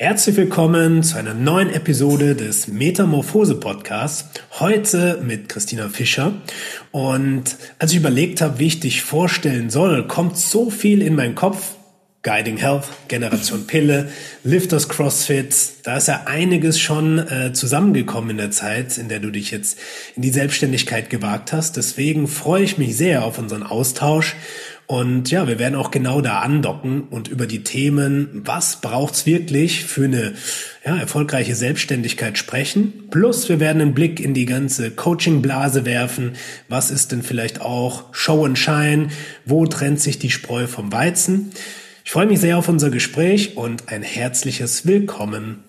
Herzlich willkommen zu einer neuen Episode des Metamorphose Podcasts. Heute mit Christina Fischer. Und als ich überlegt habe, wie ich dich vorstellen soll, kommt so viel in meinen Kopf. Guiding Health, Generation Pille, Lifters CrossFit. Da ist ja einiges schon äh, zusammengekommen in der Zeit, in der du dich jetzt in die Selbstständigkeit gewagt hast. Deswegen freue ich mich sehr auf unseren Austausch und ja, wir werden auch genau da andocken und über die Themen, was braucht's wirklich für eine ja, erfolgreiche Selbstständigkeit sprechen. Plus wir werden einen Blick in die ganze Coaching-Blase werfen. Was ist denn vielleicht auch Show and Shine? Wo trennt sich die Spreu vom Weizen? Ich freue mich sehr auf unser Gespräch und ein herzliches Willkommen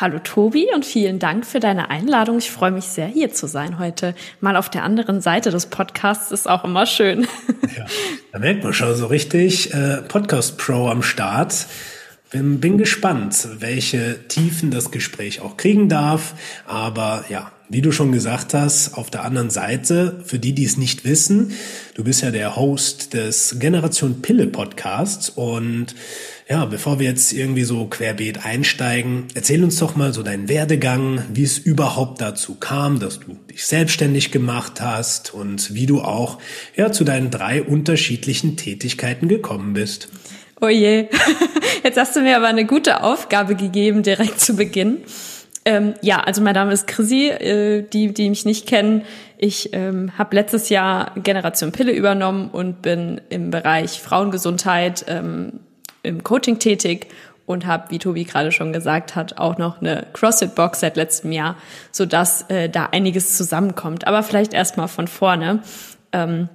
Hallo Tobi und vielen Dank für deine Einladung. Ich freue mich sehr, hier zu sein heute. Mal auf der anderen Seite des Podcasts ist auch immer schön. Ja, da merkt man schon so richtig äh, Podcast Pro am Start. Bin, bin gespannt, welche Tiefen das Gespräch auch kriegen darf. Aber ja, wie du schon gesagt hast, auf der anderen Seite, für die, die es nicht wissen, du bist ja der Host des Generation Pille Podcasts und ja, bevor wir jetzt irgendwie so querbeet einsteigen, erzähl uns doch mal so deinen Werdegang, wie es überhaupt dazu kam, dass du dich selbstständig gemacht hast und wie du auch ja zu deinen drei unterschiedlichen Tätigkeiten gekommen bist. Oh je, jetzt hast du mir aber eine gute Aufgabe gegeben direkt zu Beginn. Ähm, ja, also mein Name ist Chrissy, äh, die, die mich nicht kennen. Ich ähm, habe letztes Jahr Generation Pille übernommen und bin im Bereich Frauengesundheit ähm, im Coaching tätig und habe, wie Tobi gerade schon gesagt hat, auch noch eine CrossFit-Box seit letztem Jahr, so dass äh, da einiges zusammenkommt. Aber vielleicht erstmal von vorne. Ähm,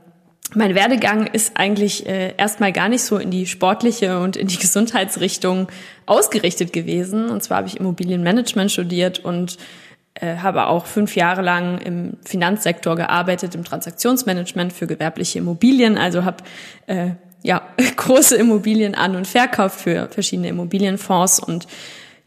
mein Werdegang ist eigentlich äh, erstmal gar nicht so in die sportliche und in die Gesundheitsrichtung ausgerichtet gewesen. Und zwar habe ich Immobilienmanagement studiert und äh, habe auch fünf Jahre lang im Finanzsektor gearbeitet, im Transaktionsmanagement für gewerbliche Immobilien. Also habe äh, ja, große Immobilien an und verkauft für verschiedene Immobilienfonds und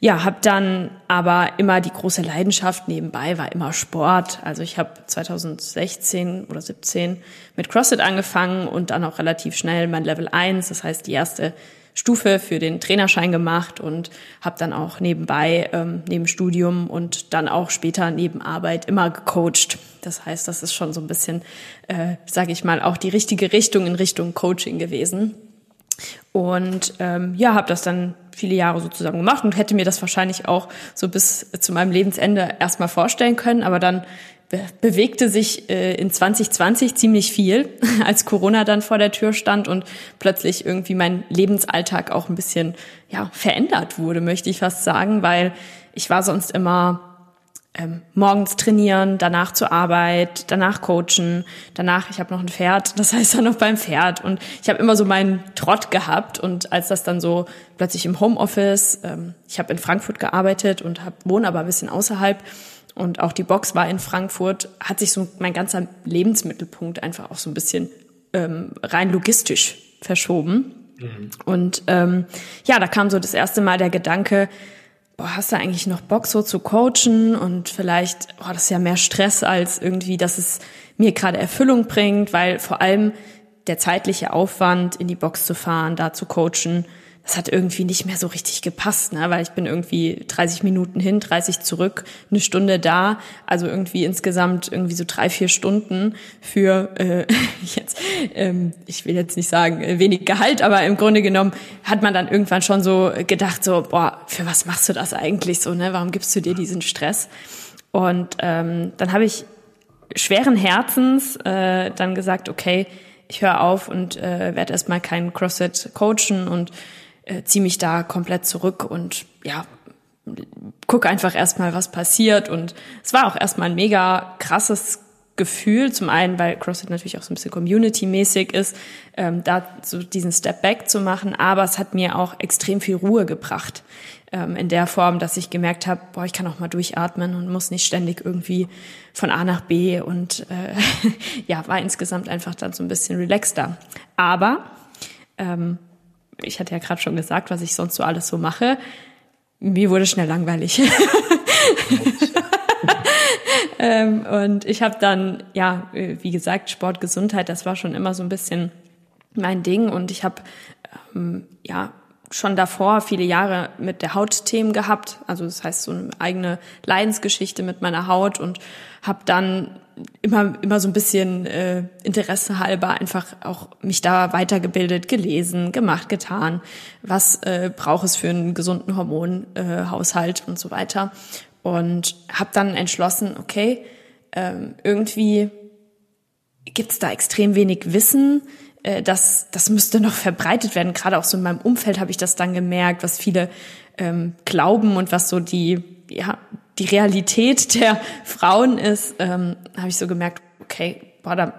ja, habe dann aber immer die große Leidenschaft nebenbei war immer Sport. Also ich habe 2016 oder 17 mit CrossFit angefangen und dann auch relativ schnell mein Level 1, das heißt die erste Stufe für den Trainerschein gemacht und habe dann auch nebenbei, ähm, neben Studium und dann auch später neben Arbeit immer gecoacht. Das heißt, das ist schon so ein bisschen, äh, sage ich mal, auch die richtige Richtung in Richtung Coaching gewesen. Und ähm, ja, habe das dann viele Jahre sozusagen gemacht und hätte mir das wahrscheinlich auch so bis zu meinem Lebensende erstmal vorstellen können. Aber dann bewegte sich äh, in 2020 ziemlich viel, als Corona dann vor der Tür stand und plötzlich irgendwie mein Lebensalltag auch ein bisschen ja verändert wurde, möchte ich fast sagen, weil ich war sonst immer ähm, morgens trainieren, danach zur Arbeit, danach coachen, danach ich habe noch ein Pferd, das heißt dann noch beim Pferd und ich habe immer so meinen Trott gehabt und als das dann so plötzlich im Homeoffice, ähm, ich habe in Frankfurt gearbeitet und hab, wohne aber ein bisschen außerhalb und auch die Box war in Frankfurt, hat sich so mein ganzer Lebensmittelpunkt einfach auch so ein bisschen ähm, rein logistisch verschoben. Mhm. Und ähm, ja, da kam so das erste Mal der Gedanke, boah, hast du eigentlich noch Bock so zu coachen? Und vielleicht, oh, das ist ja mehr Stress als irgendwie, dass es mir gerade Erfüllung bringt, weil vor allem der zeitliche Aufwand, in die Box zu fahren, da zu coachen, das hat irgendwie nicht mehr so richtig gepasst, ne? weil ich bin irgendwie 30 Minuten hin, 30 zurück, eine Stunde da, also irgendwie insgesamt irgendwie so drei, vier Stunden für äh, jetzt, ähm, ich will jetzt nicht sagen äh, wenig Gehalt, aber im Grunde genommen hat man dann irgendwann schon so gedacht, so, boah, für was machst du das eigentlich so, ne? Warum gibst du dir diesen Stress? Und ähm, dann habe ich schweren Herzens äh, dann gesagt, okay, ich höre auf und äh, werde erstmal keinen CrossFit coachen und äh, ziehe mich da komplett zurück und ja, guck einfach erstmal, was passiert. Und es war auch erstmal ein mega krasses Gefühl, zum einen, weil CrossFit natürlich auch so ein bisschen Community-mäßig ist, ähm, da so diesen Step Back zu machen, aber es hat mir auch extrem viel Ruhe gebracht ähm, in der Form, dass ich gemerkt habe, boah, ich kann auch mal durchatmen und muss nicht ständig irgendwie von A nach B und äh, ja, war insgesamt einfach dann so ein bisschen relaxter. Aber ähm, ich hatte ja gerade schon gesagt, was ich sonst so alles so mache. Mir wurde schnell langweilig. ähm, und ich habe dann, ja, wie gesagt, Sport, Gesundheit, das war schon immer so ein bisschen mein Ding. Und ich habe, ähm, ja, schon davor viele Jahre mit der Haut Themen gehabt, also das heißt so eine eigene Leidensgeschichte mit meiner Haut und habe dann immer immer so ein bisschen äh, Interesse halber einfach auch mich da weitergebildet, gelesen, gemacht, getan, was äh, braucht es für einen gesunden Hormonhaushalt äh, und so weiter und habe dann entschlossen, okay, ähm, irgendwie gibt's da extrem wenig Wissen. Äh, das, das müsste noch verbreitet werden. Gerade auch so in meinem Umfeld habe ich das dann gemerkt, was viele ähm, glauben und was so die, ja, die Realität der Frauen ist, ähm, habe ich so gemerkt, okay, boah, da,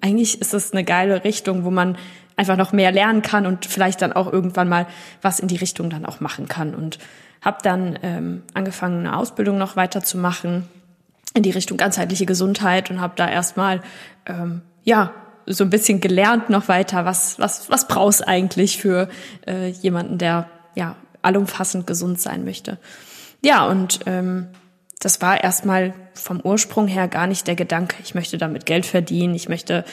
eigentlich ist das eine geile Richtung, wo man einfach noch mehr lernen kann und vielleicht dann auch irgendwann mal was in die Richtung dann auch machen kann. Und habe dann ähm, angefangen, eine Ausbildung noch weiterzumachen in die Richtung ganzheitliche Gesundheit und habe da erstmal ähm, ja so ein bisschen gelernt noch weiter, was was was brauchst eigentlich für äh, jemanden, der ja allumfassend gesund sein möchte. Ja und ähm, das war erstmal vom Ursprung her gar nicht der Gedanke, ich möchte damit Geld verdienen, ich möchte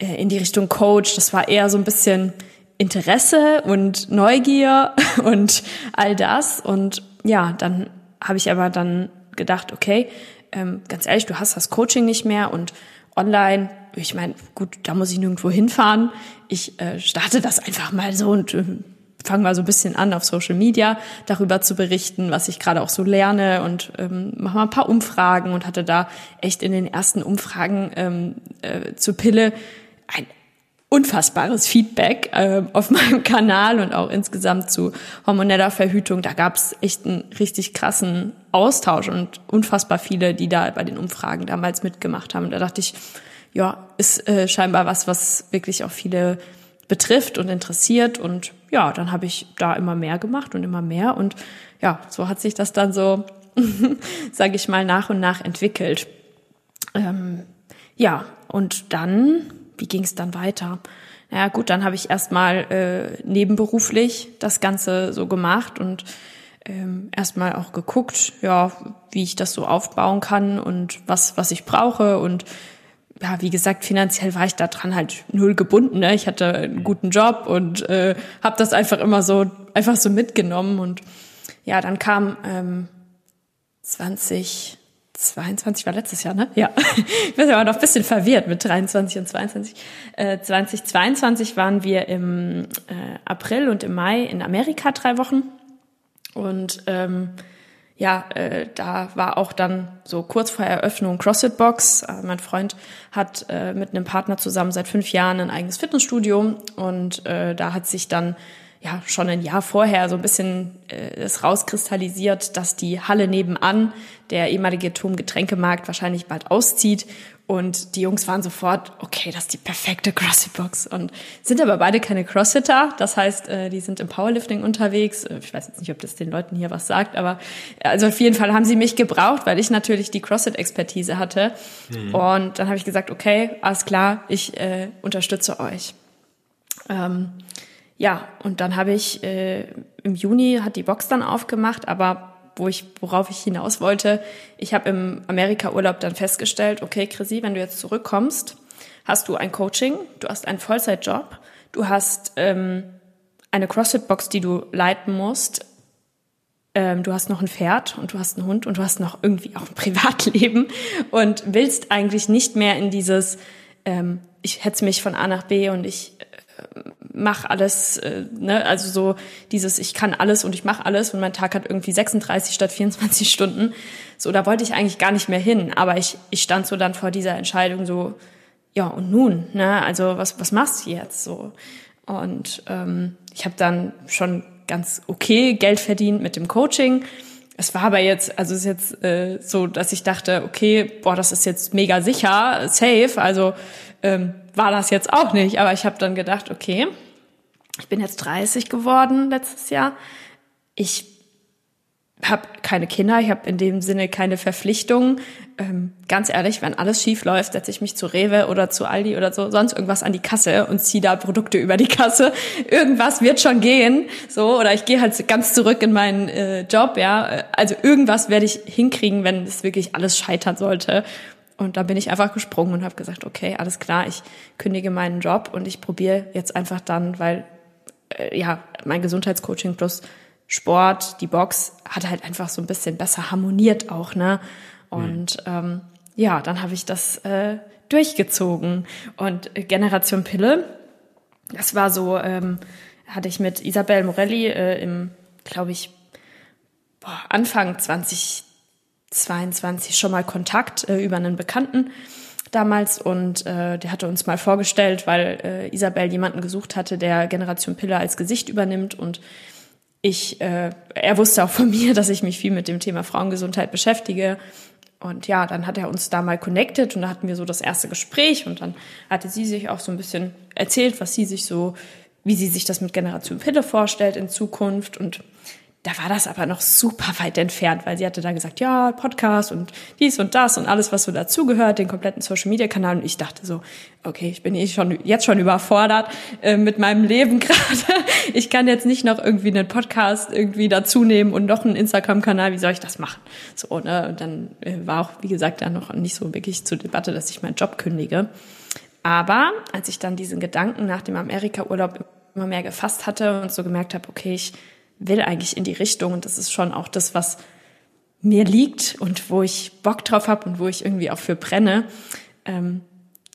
äh, in die Richtung Coach. Das war eher so ein bisschen Interesse und Neugier und all das. Und ja, dann habe ich aber dann gedacht, okay, ähm, ganz ehrlich, du hast das Coaching nicht mehr und online, ich meine, gut, da muss ich nirgendwo hinfahren. Ich äh, starte das einfach mal so und äh, fange mal so ein bisschen an, auf Social Media darüber zu berichten, was ich gerade auch so lerne und ähm, mache mal ein paar Umfragen und hatte da echt in den ersten Umfragen ähm, äh, zur Pille ein unfassbares Feedback äh, auf meinem Kanal und auch insgesamt zu hormoneller Verhütung. Da gab es echt einen richtig krassen Austausch und unfassbar viele, die da bei den Umfragen damals mitgemacht haben. Da dachte ich, ja, ist äh, scheinbar was, was wirklich auch viele betrifft und interessiert. Und ja, dann habe ich da immer mehr gemacht und immer mehr. Und ja, so hat sich das dann so, sage ich mal, nach und nach entwickelt. Ähm, ja, und dann wie ging es dann weiter? Naja gut, dann habe ich erstmal äh, nebenberuflich das Ganze so gemacht und ähm, erstmal auch geguckt, ja, wie ich das so aufbauen kann und was, was ich brauche. Und ja, wie gesagt, finanziell war ich da dran halt null gebunden. Ne? Ich hatte einen guten Job und äh, habe das einfach immer so, einfach so mitgenommen. Und ja, dann kam ähm, 20, 22 war letztes Jahr, ne? Ja. Ich bin aber noch ein bisschen verwirrt mit 23 und 22. Äh, 2022 waren wir im äh, April und im Mai in Amerika drei Wochen. Und ähm, ja, äh, da war auch dann so kurz vor Eröffnung CrossFit Box. Äh, mein Freund hat äh, mit einem Partner zusammen seit fünf Jahren ein eigenes Fitnessstudio und äh, da hat sich dann ja schon ein Jahr vorher so ein bisschen äh, es rauskristallisiert, dass die Halle nebenan, der ehemalige Turmgetränkemarkt, wahrscheinlich bald auszieht. Und die Jungs waren sofort, okay, das ist die perfekte CrossFit-Box. Und sind aber beide keine Crossfitter. Das heißt, äh, die sind im Powerlifting unterwegs. Äh, ich weiß jetzt nicht, ob das den Leuten hier was sagt, aber also auf jeden Fall haben sie mich gebraucht, weil ich natürlich die CrossFit-Expertise hatte. Mhm. Und dann habe ich gesagt, okay, alles klar, ich äh, unterstütze euch. Ähm, ja, und dann habe ich äh, im Juni hat die Box dann aufgemacht, aber wo ich, worauf ich hinaus wollte, ich habe im Amerika-Urlaub dann festgestellt, okay, Chrissy, wenn du jetzt zurückkommst, hast du ein Coaching, du hast einen Vollzeitjob, du hast ähm, eine CrossFit-Box, die du leiten musst, ähm, du hast noch ein Pferd und du hast einen Hund und du hast noch irgendwie auch ein Privatleben und willst eigentlich nicht mehr in dieses, ähm, ich hetze mich von A nach B und ich mach alles, äh, ne, also so dieses, ich kann alles und ich mache alles und mein Tag hat irgendwie 36 statt 24 Stunden. So, da wollte ich eigentlich gar nicht mehr hin, aber ich, ich stand so dann vor dieser Entscheidung so, ja und nun, ne, also was, was machst du jetzt so? Und ähm, ich habe dann schon ganz okay Geld verdient mit dem Coaching, es war aber jetzt, also es ist jetzt äh, so, dass ich dachte, okay, boah, das ist jetzt mega sicher, safe, also ähm, war das jetzt auch nicht. Aber ich habe dann gedacht, okay, ich bin jetzt 30 geworden letztes Jahr. Ich habe keine Kinder, ich habe in dem Sinne keine Verpflichtungen. Ähm, ganz ehrlich, wenn alles schief läuft, setze ich mich zu Rewe oder zu Aldi oder so sonst irgendwas an die Kasse und ziehe da Produkte über die Kasse. Irgendwas wird schon gehen, so oder ich gehe halt ganz zurück in meinen äh, Job, ja. Also irgendwas werde ich hinkriegen, wenn es wirklich alles scheitern sollte. Und da bin ich einfach gesprungen und habe gesagt, okay, alles klar, ich kündige meinen Job und ich probiere jetzt einfach dann, weil äh, ja mein Gesundheitscoaching plus Sport, die Box hat halt einfach so ein bisschen besser harmoniert auch, ne? Und mhm. ähm, ja, dann habe ich das äh, durchgezogen. Und Generation Pille, das war so, ähm, hatte ich mit Isabel Morelli äh, im, glaube ich, boah, Anfang 2022 schon mal Kontakt äh, über einen Bekannten damals und äh, der hatte uns mal vorgestellt, weil äh, Isabel jemanden gesucht hatte, der Generation Pille als Gesicht übernimmt und ich, äh, er wusste auch von mir, dass ich mich viel mit dem Thema Frauengesundheit beschäftige. Und ja, dann hat er uns da mal connected und da hatten wir so das erste Gespräch und dann hatte sie sich auch so ein bisschen erzählt, was sie sich so, wie sie sich das mit Generation Pille vorstellt in Zukunft und da war das aber noch super weit entfernt, weil sie hatte da gesagt, ja, Podcast und dies und das und alles, was so dazugehört, den kompletten Social Media Kanal. Und ich dachte so, okay, ich bin eh schon jetzt schon überfordert äh, mit meinem Leben gerade. Ich kann jetzt nicht noch irgendwie einen Podcast irgendwie dazu nehmen und noch einen Instagram-Kanal. Wie soll ich das machen? So, ne? Und dann äh, war auch, wie gesagt, da noch nicht so wirklich zur Debatte, dass ich meinen Job kündige. Aber als ich dann diesen Gedanken nach dem Amerika-Urlaub immer mehr gefasst hatte und so gemerkt habe, okay, ich will eigentlich in die Richtung und das ist schon auch das, was mir liegt und wo ich Bock drauf habe und wo ich irgendwie auch für brenne. Ähm,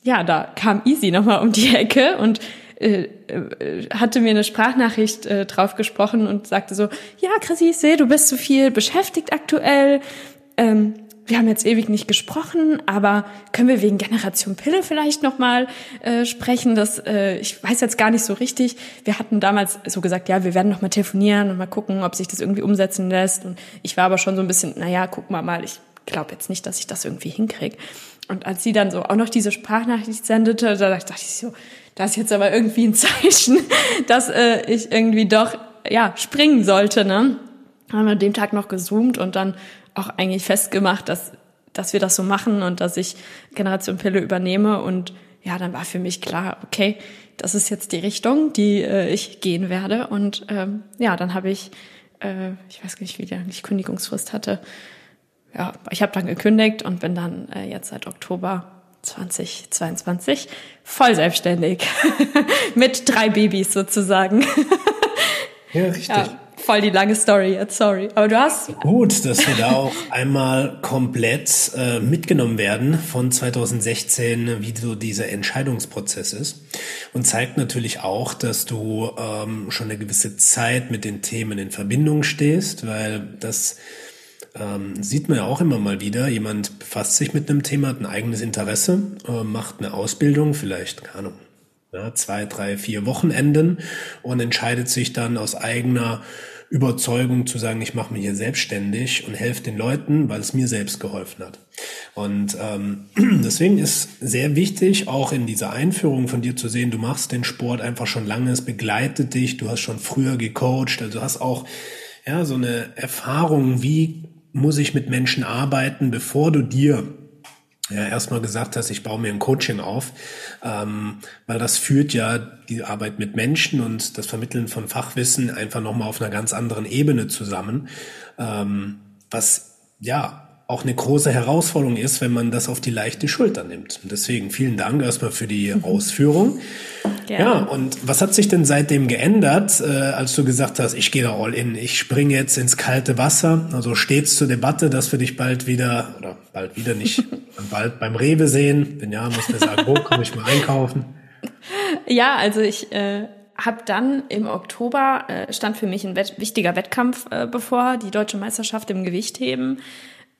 ja, da kam Easy nochmal um die Ecke und äh, äh, hatte mir eine Sprachnachricht äh, drauf gesprochen und sagte so, ja, Chrissy, ich sehe, du bist so viel beschäftigt aktuell. Ähm, wir haben jetzt ewig nicht gesprochen, aber können wir wegen Generation Pille vielleicht nochmal äh, sprechen? Das, äh, ich weiß jetzt gar nicht so richtig. Wir hatten damals so gesagt, ja, wir werden nochmal telefonieren und mal gucken, ob sich das irgendwie umsetzen lässt. Und ich war aber schon so ein bisschen, naja, guck mal mal, ich glaube jetzt nicht, dass ich das irgendwie hinkriege. Und als sie dann so auch noch diese Sprachnachricht sendete, da dachte ich so, das ist jetzt aber irgendwie ein Zeichen, dass äh, ich irgendwie doch ja springen sollte. Ne? Haben wir an dem Tag noch gezoomt und dann auch eigentlich festgemacht, dass, dass wir das so machen und dass ich Generation Pille übernehme. Und ja, dann war für mich klar, okay, das ist jetzt die Richtung, die äh, ich gehen werde. Und ähm, ja, dann habe ich, äh, ich weiß nicht, wie die Kündigungsfrist hatte. Ja, ich habe dann gekündigt und bin dann äh, jetzt seit Oktober 2022 voll selbstständig mit drei Babys sozusagen. Ja, richtig. Ja voll die lange Story jetzt, sorry. Aber du hast. Gut, dass wir da auch einmal komplett äh, mitgenommen werden von 2016, wie so dieser Entscheidungsprozess ist. Und zeigt natürlich auch, dass du ähm, schon eine gewisse Zeit mit den Themen in Verbindung stehst, weil das ähm, sieht man ja auch immer mal wieder. Jemand befasst sich mit einem Thema, hat ein eigenes Interesse, äh, macht eine Ausbildung, vielleicht, keine Ahnung, ja, zwei, drei, vier Wochenenden und entscheidet sich dann aus eigener Überzeugung zu sagen, ich mache mich hier selbstständig und helfe den Leuten, weil es mir selbst geholfen hat. Und ähm, deswegen ist sehr wichtig, auch in dieser Einführung von dir zu sehen, du machst den Sport einfach schon lange, es begleitet dich, du hast schon früher gecoacht, also hast auch ja so eine Erfahrung, wie muss ich mit Menschen arbeiten, bevor du dir ja, erstmal gesagt hast, ich baue mir ein Coaching auf, ähm, weil das führt ja die Arbeit mit Menschen und das Vermitteln von Fachwissen einfach nochmal auf einer ganz anderen Ebene zusammen, ähm, was ja auch eine große Herausforderung ist, wenn man das auf die leichte Schulter nimmt. Und deswegen vielen Dank erstmal für die mhm. Ausführung. Gerne. Ja, und was hat sich denn seitdem geändert, äh, als du gesagt hast, ich gehe da all in, ich springe jetzt ins kalte Wasser? Also steht's zur Debatte, dass wir dich bald wieder, oder bald wieder nicht, bald beim Rewe sehen? Wenn ja, muss mir sagen, wo komme ich mal einkaufen? Ja, also ich äh, habe dann im Oktober, äh, stand für mich ein wett wichtiger Wettkampf äh, bevor, die deutsche Meisterschaft im Gewichtheben.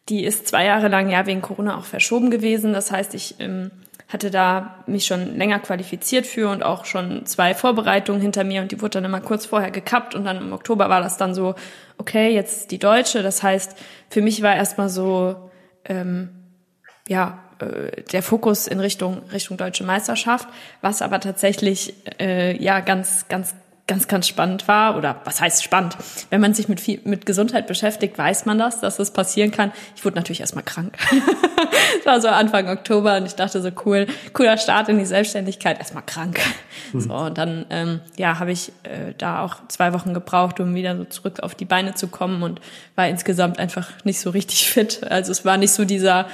Die ist zwei Jahre lang ja wegen Corona auch verschoben gewesen. Das heißt, ich ähm, hatte da mich schon länger qualifiziert für und auch schon zwei Vorbereitungen hinter mir und die wurde dann immer kurz vorher gekappt und dann im Oktober war das dann so, okay, jetzt die Deutsche. Das heißt, für mich war erstmal so, ähm, ja, äh, der Fokus in Richtung Richtung deutsche Meisterschaft, was aber tatsächlich äh, ja ganz ganz ganz, ganz spannend war, oder was heißt spannend? Wenn man sich mit, viel, mit Gesundheit beschäftigt, weiß man das, dass das passieren kann. Ich wurde natürlich erstmal krank. Es war so Anfang Oktober und ich dachte so cool, cooler Start in die Selbstständigkeit, erstmal krank. Mhm. So, und dann ähm, ja, habe ich äh, da auch zwei Wochen gebraucht, um wieder so zurück auf die Beine zu kommen und war insgesamt einfach nicht so richtig fit. Also es war nicht so dieser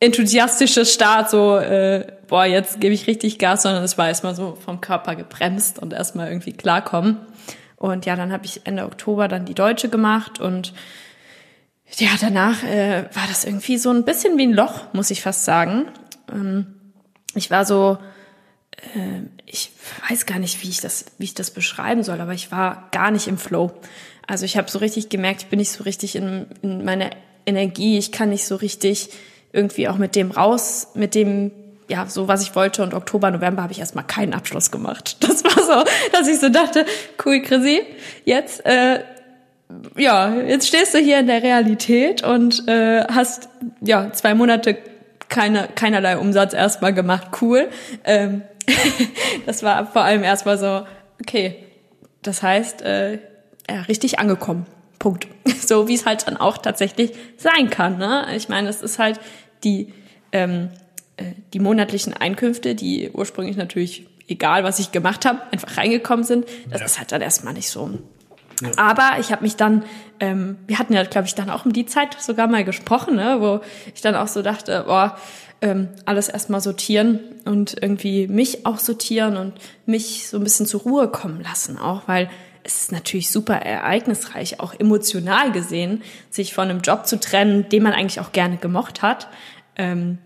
enthusiastische Start, so, äh, boah, jetzt gebe ich richtig Gas, sondern es war erstmal so vom Körper gebremst und erstmal irgendwie klarkommen. Und ja, dann habe ich Ende Oktober dann die Deutsche gemacht und ja, danach äh, war das irgendwie so ein bisschen wie ein Loch, muss ich fast sagen. Ähm, ich war so, äh, ich weiß gar nicht, wie ich das, wie ich das beschreiben soll, aber ich war gar nicht im Flow. Also ich habe so richtig gemerkt, ich bin nicht so richtig in, in meiner Energie, ich kann nicht so richtig irgendwie auch mit dem raus, mit dem ja, so was ich wollte und Oktober, November habe ich erstmal keinen Abschluss gemacht. Das war so, dass ich so dachte, cool, Chrissy, jetzt äh, ja, jetzt stehst du hier in der Realität und äh, hast ja zwei Monate keine, keinerlei Umsatz erstmal gemacht. Cool. Ähm, das war vor allem erstmal so, okay, das heißt, äh, ja, richtig angekommen. Punkt. So wie es halt dann auch tatsächlich sein kann. Ne? Ich meine, es ist halt die, ähm, äh, die monatlichen Einkünfte, die ursprünglich natürlich, egal was ich gemacht habe, einfach reingekommen sind. Das ja. ist halt dann erstmal nicht so. Ja. Aber ich habe mich dann, ähm, wir hatten ja, glaube ich, dann auch um die Zeit sogar mal gesprochen, ne, wo ich dann auch so dachte, boah, ähm, alles erstmal sortieren und irgendwie mich auch sortieren und mich so ein bisschen zur Ruhe kommen lassen, auch weil es ist natürlich super ereignisreich, auch emotional gesehen, sich von einem Job zu trennen, den man eigentlich auch gerne gemocht hat. Ähm,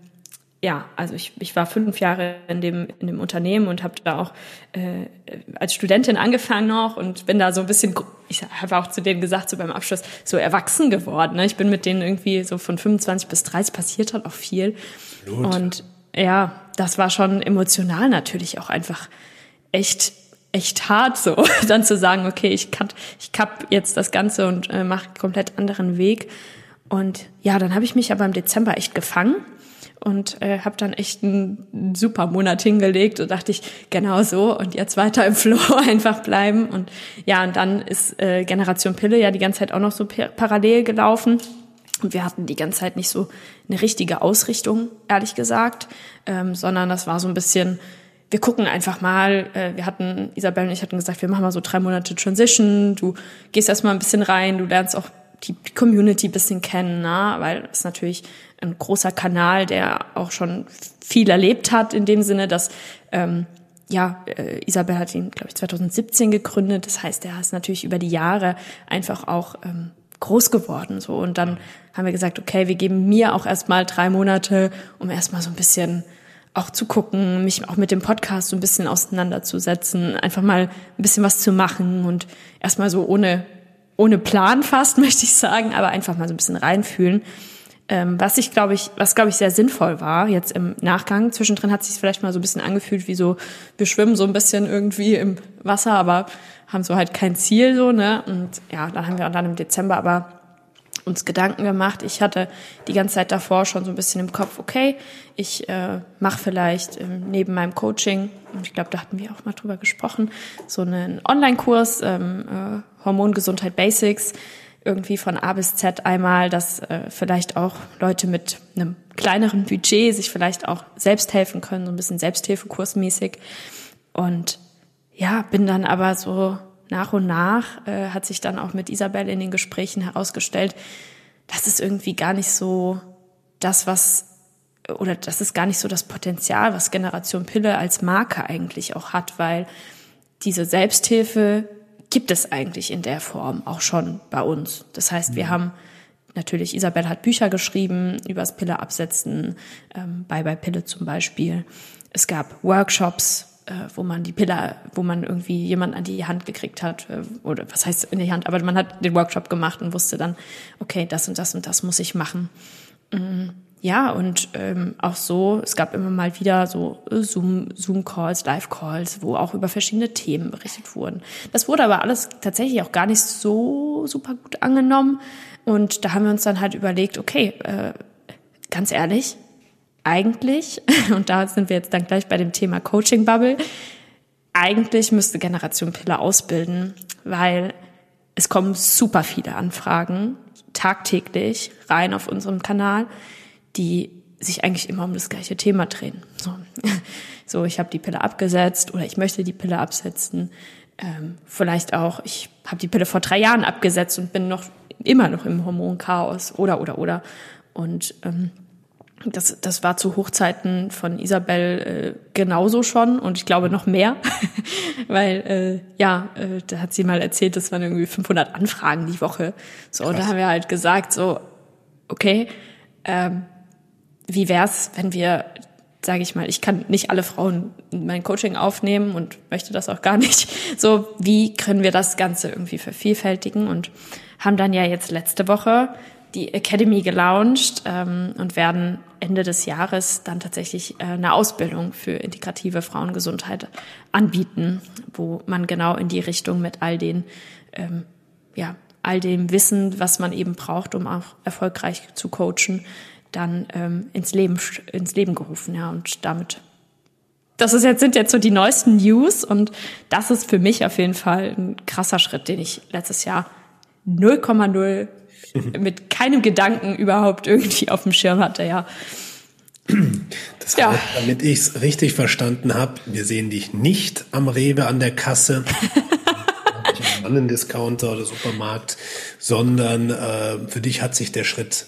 ja, also ich, ich war fünf Jahre in dem, in dem Unternehmen und habe da auch äh, als Studentin angefangen noch und bin da so ein bisschen, ich habe auch zu denen gesagt, so beim Abschluss, so erwachsen geworden. Ne? Ich bin mit denen irgendwie so von 25 bis 30 passiert hat auch viel. Absolut. Und ja, das war schon emotional natürlich auch einfach echt echt hart so, dann zu sagen, okay, ich kann, ich kapp jetzt das Ganze und äh, mache komplett anderen Weg. Und ja, dann habe ich mich aber im Dezember echt gefangen und äh, habe dann echt einen super Monat hingelegt und dachte ich, genau so und jetzt weiter im Flow einfach bleiben. Und ja, und dann ist äh, Generation Pille ja die ganze Zeit auch noch so parallel gelaufen. Und wir hatten die ganze Zeit nicht so eine richtige Ausrichtung, ehrlich gesagt, ähm, sondern das war so ein bisschen, wir gucken einfach mal, äh, wir hatten, Isabel und ich hatten gesagt, wir machen mal so drei Monate Transition, du gehst erstmal ein bisschen rein, du lernst auch die Community bisschen kennen, na? weil es natürlich ein großer Kanal, der auch schon viel erlebt hat, in dem Sinne, dass ähm, ja, äh, Isabel hat ihn, glaube ich, 2017 gegründet. Das heißt, er ist natürlich über die Jahre einfach auch ähm, groß geworden. So. Und dann haben wir gesagt, okay, wir geben mir auch erstmal drei Monate, um erstmal so ein bisschen auch zu gucken, mich auch mit dem Podcast so ein bisschen auseinanderzusetzen, einfach mal ein bisschen was zu machen und erstmal so ohne, ohne Plan fast, möchte ich sagen, aber einfach mal so ein bisschen reinfühlen. Ähm, was ich glaube ich, was glaube ich sehr sinnvoll war jetzt im Nachgang. Zwischendrin hat sich vielleicht mal so ein bisschen angefühlt, wie so wir schwimmen so ein bisschen irgendwie im Wasser, aber haben so halt kein Ziel so ne. Und ja, dann haben wir dann im Dezember aber uns Gedanken gemacht. Ich hatte die ganze Zeit davor schon so ein bisschen im Kopf, okay, ich äh, mache vielleicht ähm, neben meinem Coaching, und ich glaube, da hatten wir auch mal drüber gesprochen, so einen Online-Kurs, ähm, äh, Hormongesundheit Basics, irgendwie von A bis Z einmal, dass äh, vielleicht auch Leute mit einem kleineren Budget sich vielleicht auch selbst helfen können, so ein bisschen Selbsthilfekursmäßig. Und ja, bin dann aber so nach und nach äh, hat sich dann auch mit Isabel in den Gesprächen herausgestellt, das ist irgendwie gar nicht so das, was oder das ist gar nicht so das Potenzial, was Generation Pille als Marke eigentlich auch hat, weil diese Selbsthilfe gibt es eigentlich in der Form auch schon bei uns. Das heißt, wir mhm. haben natürlich, Isabel hat Bücher geschrieben über das Pille absetzen, ähm, bei bei Pille zum Beispiel. Es gab Workshops äh, wo man die Pille, wo man irgendwie jemand an die Hand gekriegt hat, äh, oder was heißt in die Hand, aber man hat den Workshop gemacht und wusste dann, okay, das und das und das muss ich machen. Mm. Ja, und ähm, auch so, es gab immer mal wieder so äh, Zoom, Zoom-Calls, Live-Calls, wo auch über verschiedene Themen berichtet wurden. Das wurde aber alles tatsächlich auch gar nicht so super gut angenommen. Und da haben wir uns dann halt überlegt, okay, äh, ganz ehrlich, eigentlich, und da sind wir jetzt dann gleich bei dem Thema Coaching Bubble, eigentlich müsste Generation Pille ausbilden, weil es kommen super viele Anfragen tagtäglich rein auf unserem Kanal die sich eigentlich immer um das gleiche Thema drehen. So, so ich habe die Pille abgesetzt oder ich möchte die Pille absetzen. Ähm, vielleicht auch, ich habe die Pille vor drei Jahren abgesetzt und bin noch immer noch im Hormonchaos oder oder oder. Und ähm, das, das war zu Hochzeiten von Isabel äh, genauso schon und ich glaube noch mehr, weil äh, ja, äh, da hat sie mal erzählt, das waren irgendwie 500 Anfragen die Woche. So Krass. und da haben wir halt gesagt so, okay, ähm, wie wär's, wenn wir, sage ich mal, ich kann nicht alle Frauen in mein Coaching aufnehmen und möchte das auch gar nicht. So, wie können wir das Ganze irgendwie vervielfältigen und haben dann ja jetzt letzte Woche die Academy gelauncht ähm, und werden Ende des Jahres dann tatsächlich äh, eine Ausbildung für integrative Frauengesundheit anbieten, wo man genau in die Richtung mit all den, ähm, ja, all dem Wissen, was man eben braucht, um auch erfolgreich zu coachen, dann ähm, ins Leben ins Leben gerufen, ja und damit das ist jetzt sind jetzt so die neuesten News und das ist für mich auf jeden Fall ein krasser Schritt, den ich letztes Jahr 0,0 mit keinem Gedanken überhaupt irgendwie auf dem Schirm hatte, ja. Das heißt, ja. damit ich es richtig verstanden habe, wir sehen dich nicht am Rewe an der Kasse, an einem Discounter oder Supermarkt, sondern äh, für dich hat sich der Schritt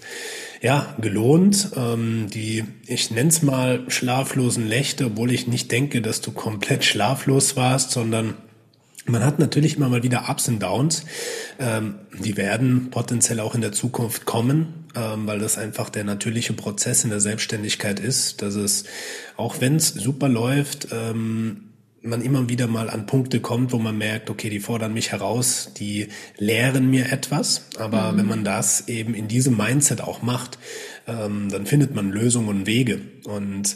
ja, gelohnt. Ähm, die, ich nenn's mal schlaflosen Nächte, obwohl ich nicht denke, dass du komplett schlaflos warst, sondern man hat natürlich immer mal wieder Ups und Downs. Ähm, die werden potenziell auch in der Zukunft kommen, ähm, weil das einfach der natürliche Prozess in der Selbstständigkeit ist, dass es, auch wenn es super läuft, ähm, man immer wieder mal an Punkte kommt, wo man merkt, okay, die fordern mich heraus, die lehren mir etwas. Aber mhm. wenn man das eben in diesem Mindset auch macht, ähm, dann findet man Lösungen und Wege. Und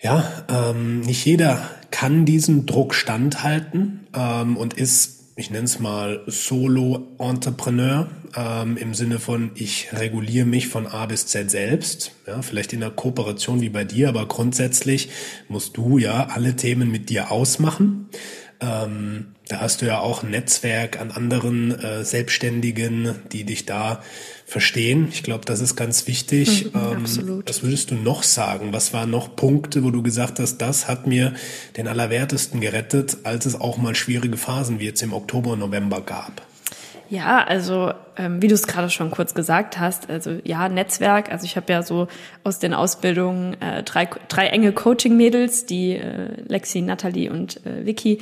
ja, ähm, nicht jeder kann diesen Druck standhalten ähm, und ist ich nenne es mal Solo-Entrepreneur ähm, im Sinne von, ich reguliere mich von A bis Z selbst, ja, vielleicht in einer Kooperation wie bei dir, aber grundsätzlich musst du ja alle Themen mit dir ausmachen. Ähm, da hast du ja auch ein Netzwerk an anderen äh, Selbstständigen, die dich da verstehen. Ich glaube, das ist ganz wichtig. Mhm, ähm, absolut. Was würdest du noch sagen? Was waren noch Punkte, wo du gesagt hast, das hat mir den Allerwertesten gerettet, als es auch mal schwierige Phasen wie jetzt im Oktober und November gab? Ja, also ähm, wie du es gerade schon kurz gesagt hast, also ja, Netzwerk, also ich habe ja so aus den Ausbildungen äh, drei, drei enge Coaching-Mädels, die äh, Lexi, Natalie und äh, Vicky,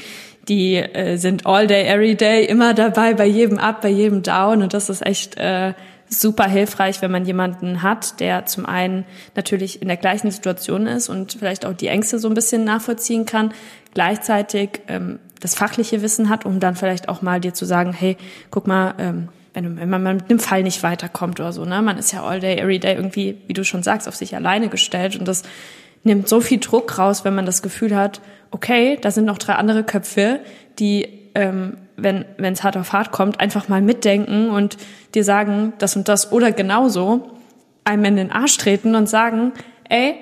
die äh, sind all day, every day immer dabei, bei jedem Up, bei jedem Down und das ist echt äh, super hilfreich, wenn man jemanden hat, der zum einen natürlich in der gleichen Situation ist und vielleicht auch die Ängste so ein bisschen nachvollziehen kann, gleichzeitig ähm, das fachliche Wissen hat, um dann vielleicht auch mal dir zu sagen, hey, guck mal, ähm, wenn, wenn man mit einem Fall nicht weiterkommt oder so, ne, man ist ja all day, every day irgendwie, wie du schon sagst, auf sich alleine gestellt und das nimmt so viel Druck raus, wenn man das Gefühl hat, okay, da sind noch drei andere Köpfe, die ähm, wenn es hart auf hart kommt, einfach mal mitdenken und dir sagen, das und das oder genauso einem in den Arsch treten und sagen, ey,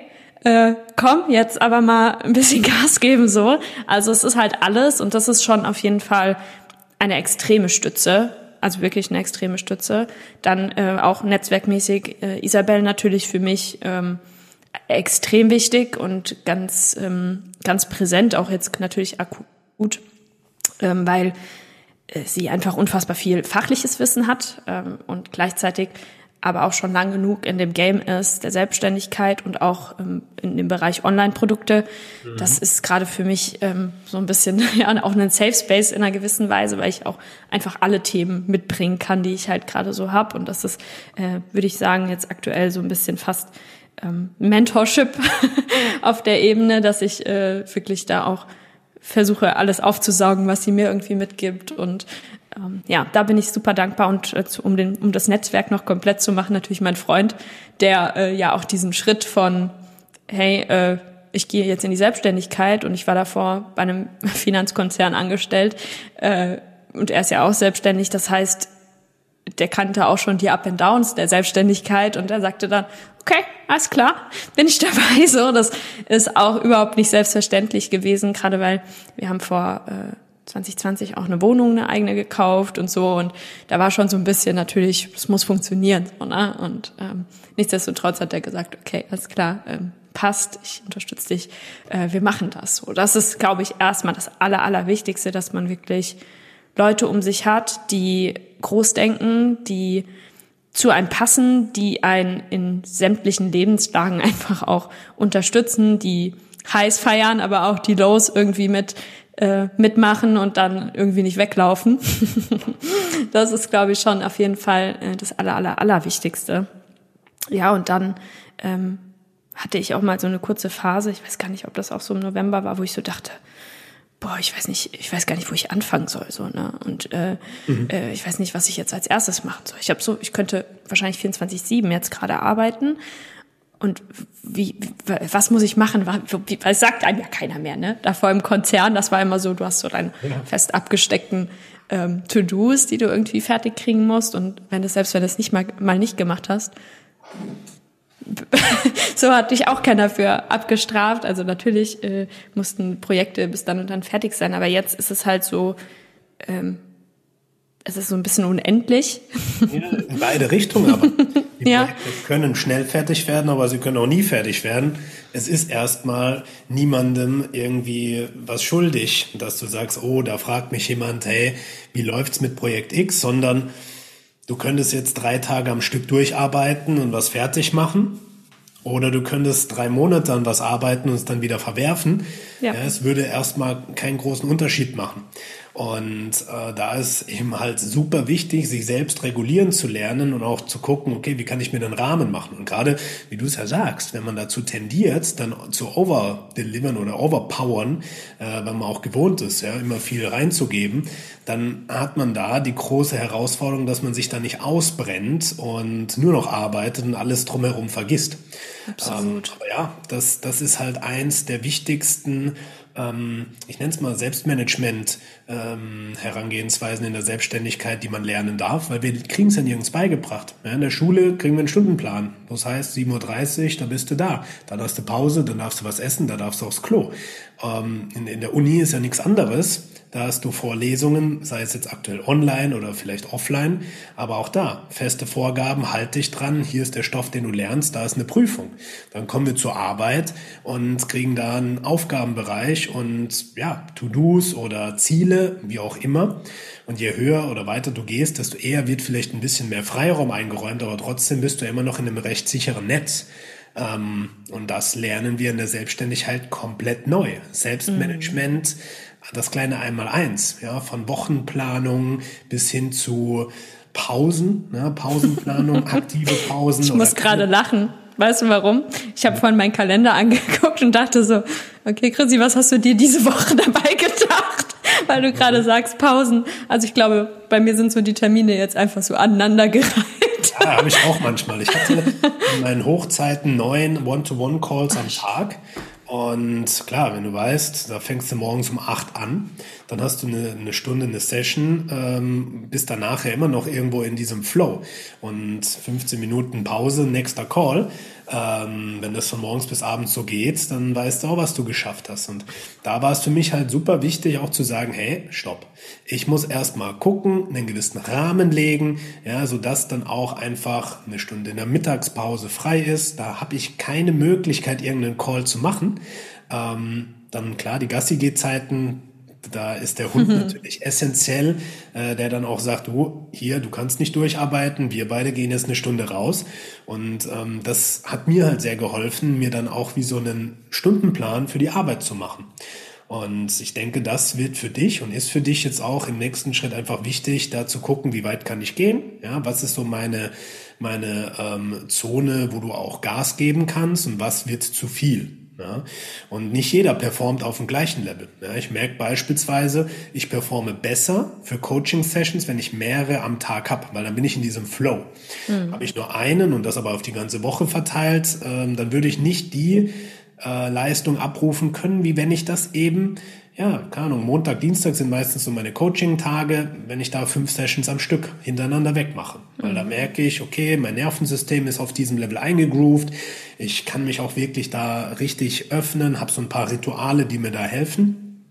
äh, komm, jetzt aber mal ein bisschen Gas geben so. Also es ist halt alles und das ist schon auf jeden Fall eine extreme Stütze, also wirklich eine extreme Stütze. Dann äh, auch netzwerkmäßig äh, Isabel natürlich für mich ähm, extrem wichtig und ganz ähm, ganz präsent auch jetzt natürlich akut, ähm, weil sie einfach unfassbar viel fachliches Wissen hat ähm, und gleichzeitig aber auch schon lang genug in dem Game ist, der Selbstständigkeit und auch ähm, in dem Bereich Online-Produkte. Mhm. Das ist gerade für mich ähm, so ein bisschen ja auch ein Safe Space in einer gewissen Weise, weil ich auch einfach alle Themen mitbringen kann, die ich halt gerade so hab. Und das ist, äh, würde ich sagen, jetzt aktuell so ein bisschen fast ähm, Mentorship auf der Ebene, dass ich äh, wirklich da auch versuche alles aufzusaugen, was sie mir irgendwie mitgibt und ähm, ja, da bin ich super dankbar und äh, um, den, um das Netzwerk noch komplett zu machen, natürlich mein Freund, der äh, ja auch diesen Schritt von, hey, äh, ich gehe jetzt in die Selbstständigkeit und ich war davor bei einem Finanzkonzern angestellt äh, und er ist ja auch selbstständig. Das heißt, der kannte auch schon die Up and Downs der Selbstständigkeit und er sagte dann, okay, alles klar, bin ich dabei. So, das ist auch überhaupt nicht selbstverständlich gewesen, gerade weil wir haben vor äh, 2020 auch eine Wohnung, eine eigene gekauft und so. Und da war schon so ein bisschen natürlich, es muss funktionieren. So, ne? Und ähm, nichtsdestotrotz hat er gesagt, okay, alles klar, ähm, passt, ich unterstütze dich, äh, wir machen das so. Das ist, glaube ich, erstmal das Aller, Allerwichtigste, dass man wirklich Leute um sich hat, die groß denken, die zu einem passen, die einen in sämtlichen Lebenslagen einfach auch unterstützen, die heiß feiern, aber auch die Lows irgendwie mit äh, mitmachen und dann irgendwie nicht weglaufen. das ist, glaube ich, schon auf jeden Fall äh, das aller, aller, allerwichtigste. Ja, und dann ähm, hatte ich auch mal so eine kurze Phase, ich weiß gar nicht, ob das auch so im November war, wo ich so dachte, boah, ich weiß nicht, ich weiß gar nicht, wo ich anfangen soll, so, ne? Und äh, mhm. äh, ich weiß nicht, was ich jetzt als erstes machen soll. Ich habe so, ich könnte wahrscheinlich 24/7 jetzt gerade arbeiten. Und wie, was muss ich machen? Wie, das sagt einem ja keiner mehr, ne? Davor im Konzern, das war immer so, du hast so deinen ja. fest abgesteckten ähm, To-Dos, die du irgendwie fertig kriegen musst. Und wenn du selbst wenn du es nicht mal, mal nicht gemacht hast, so hat dich auch keiner für abgestraft. Also natürlich äh, mussten Projekte bis dann und dann fertig sein, aber jetzt ist es halt so, ähm, es ist so ein bisschen unendlich. Ja, in beide Richtungen, aber die ja. Projekte können schnell fertig werden, aber sie können auch nie fertig werden. Es ist erstmal niemandem irgendwie was schuldig, dass du sagst, oh, da fragt mich jemand, hey, wie läuft's mit Projekt X, sondern Du könntest jetzt drei Tage am Stück durcharbeiten und was fertig machen. Oder du könntest drei Monate an was arbeiten und es dann wieder verwerfen. Ja. ja es würde erstmal keinen großen Unterschied machen. Und äh, da ist eben halt super wichtig, sich selbst regulieren zu lernen und auch zu gucken, okay, wie kann ich mir den Rahmen machen? Und gerade, wie du es ja sagst, wenn man dazu tendiert, dann zu overdelivern oder overpowern, äh, wenn man auch gewohnt ist, ja, immer viel reinzugeben, dann hat man da die große Herausforderung, dass man sich da nicht ausbrennt und nur noch arbeitet und alles drumherum vergisst. Absolut. Ähm, aber ja, das, das ist halt eins der wichtigsten ähm, ich nenne es mal Selbstmanagement ähm, in der Selbstständigkeit, die man lernen darf, weil wir kriegen es ja nirgends beigebracht. Ja, in der Schule kriegen wir einen Stundenplan. Das heißt, 7.30 Uhr, da bist du da. Dann hast du Pause, dann darfst du was essen, dann darfst du aufs Klo. Ähm, in, in der Uni ist ja nichts anderes. Da hast du Vorlesungen, sei es jetzt aktuell online oder vielleicht offline, aber auch da feste Vorgaben, halt dich dran, hier ist der Stoff, den du lernst, da ist eine Prüfung. Dann kommen wir zur Arbeit und kriegen da einen Aufgabenbereich und ja, To-Dos oder Ziele, wie auch immer. Und je höher oder weiter du gehst, desto eher wird vielleicht ein bisschen mehr Freiraum eingeräumt, aber trotzdem bist du immer noch in einem recht sicheren Netz. Ähm, und das lernen wir in der Selbstständigkeit komplett neu. Selbstmanagement. Mhm das kleine Einmaleins, ja, von Wochenplanung bis hin zu Pausen, ne, Pausenplanung, aktive Pausen. Ich muss gerade lachen. Weißt du warum? Ich habe vorhin meinen Kalender angeguckt und dachte so, okay, Chrissy, was hast du dir diese Woche dabei gedacht? Weil du gerade sagst Pausen. Also ich glaube, bei mir sind so die Termine jetzt einfach so aneinandergereiht. Ja, habe ich auch manchmal. Ich hatte in meinen Hochzeiten neun One-to-One-Calls am Tag und klar, wenn du weißt, da fängst du morgens um acht an, dann hast du eine, eine Stunde, eine Session, ähm, bist dann nachher immer noch irgendwo in diesem Flow. Und 15 Minuten Pause, nächster Call. Ähm, wenn das von morgens bis abends so geht, dann weißt du auch, was du geschafft hast. Und da war es für mich halt super wichtig, auch zu sagen, hey, stopp. Ich muss erst mal gucken, einen gewissen Rahmen legen, ja, sodass dann auch einfach eine Stunde in der Mittagspause frei ist. Da habe ich keine Möglichkeit, irgendeinen Call zu machen. Ähm, dann klar, die Gassi-Gehzeiten, da ist der Hund mhm. natürlich essentiell, äh, der dann auch sagt, du, hier, du kannst nicht durcharbeiten, wir beide gehen jetzt eine Stunde raus. Und ähm, das hat mir halt sehr geholfen, mir dann auch wie so einen Stundenplan für die Arbeit zu machen. Und ich denke, das wird für dich und ist für dich jetzt auch im nächsten Schritt einfach wichtig, da zu gucken, wie weit kann ich gehen? Ja, was ist so meine, meine ähm, Zone, wo du auch Gas geben kannst und was wird zu viel? Ja? Und nicht jeder performt auf dem gleichen Level. Ja? Ich merke beispielsweise, ich performe besser für Coaching-Sessions, wenn ich mehrere am Tag habe, weil dann bin ich in diesem Flow. Mhm. Habe ich nur einen und das aber auf die ganze Woche verteilt, ähm, dann würde ich nicht die äh, Leistung abrufen können, wie wenn ich das eben ja, keine Ahnung, Montag, Dienstag sind meistens so meine Coaching-Tage, wenn ich da fünf Sessions am Stück hintereinander wegmache. Weil da mhm. merke ich, okay, mein Nervensystem ist auf diesem Level eingegroovt. Ich kann mich auch wirklich da richtig öffnen, habe so ein paar Rituale, die mir da helfen.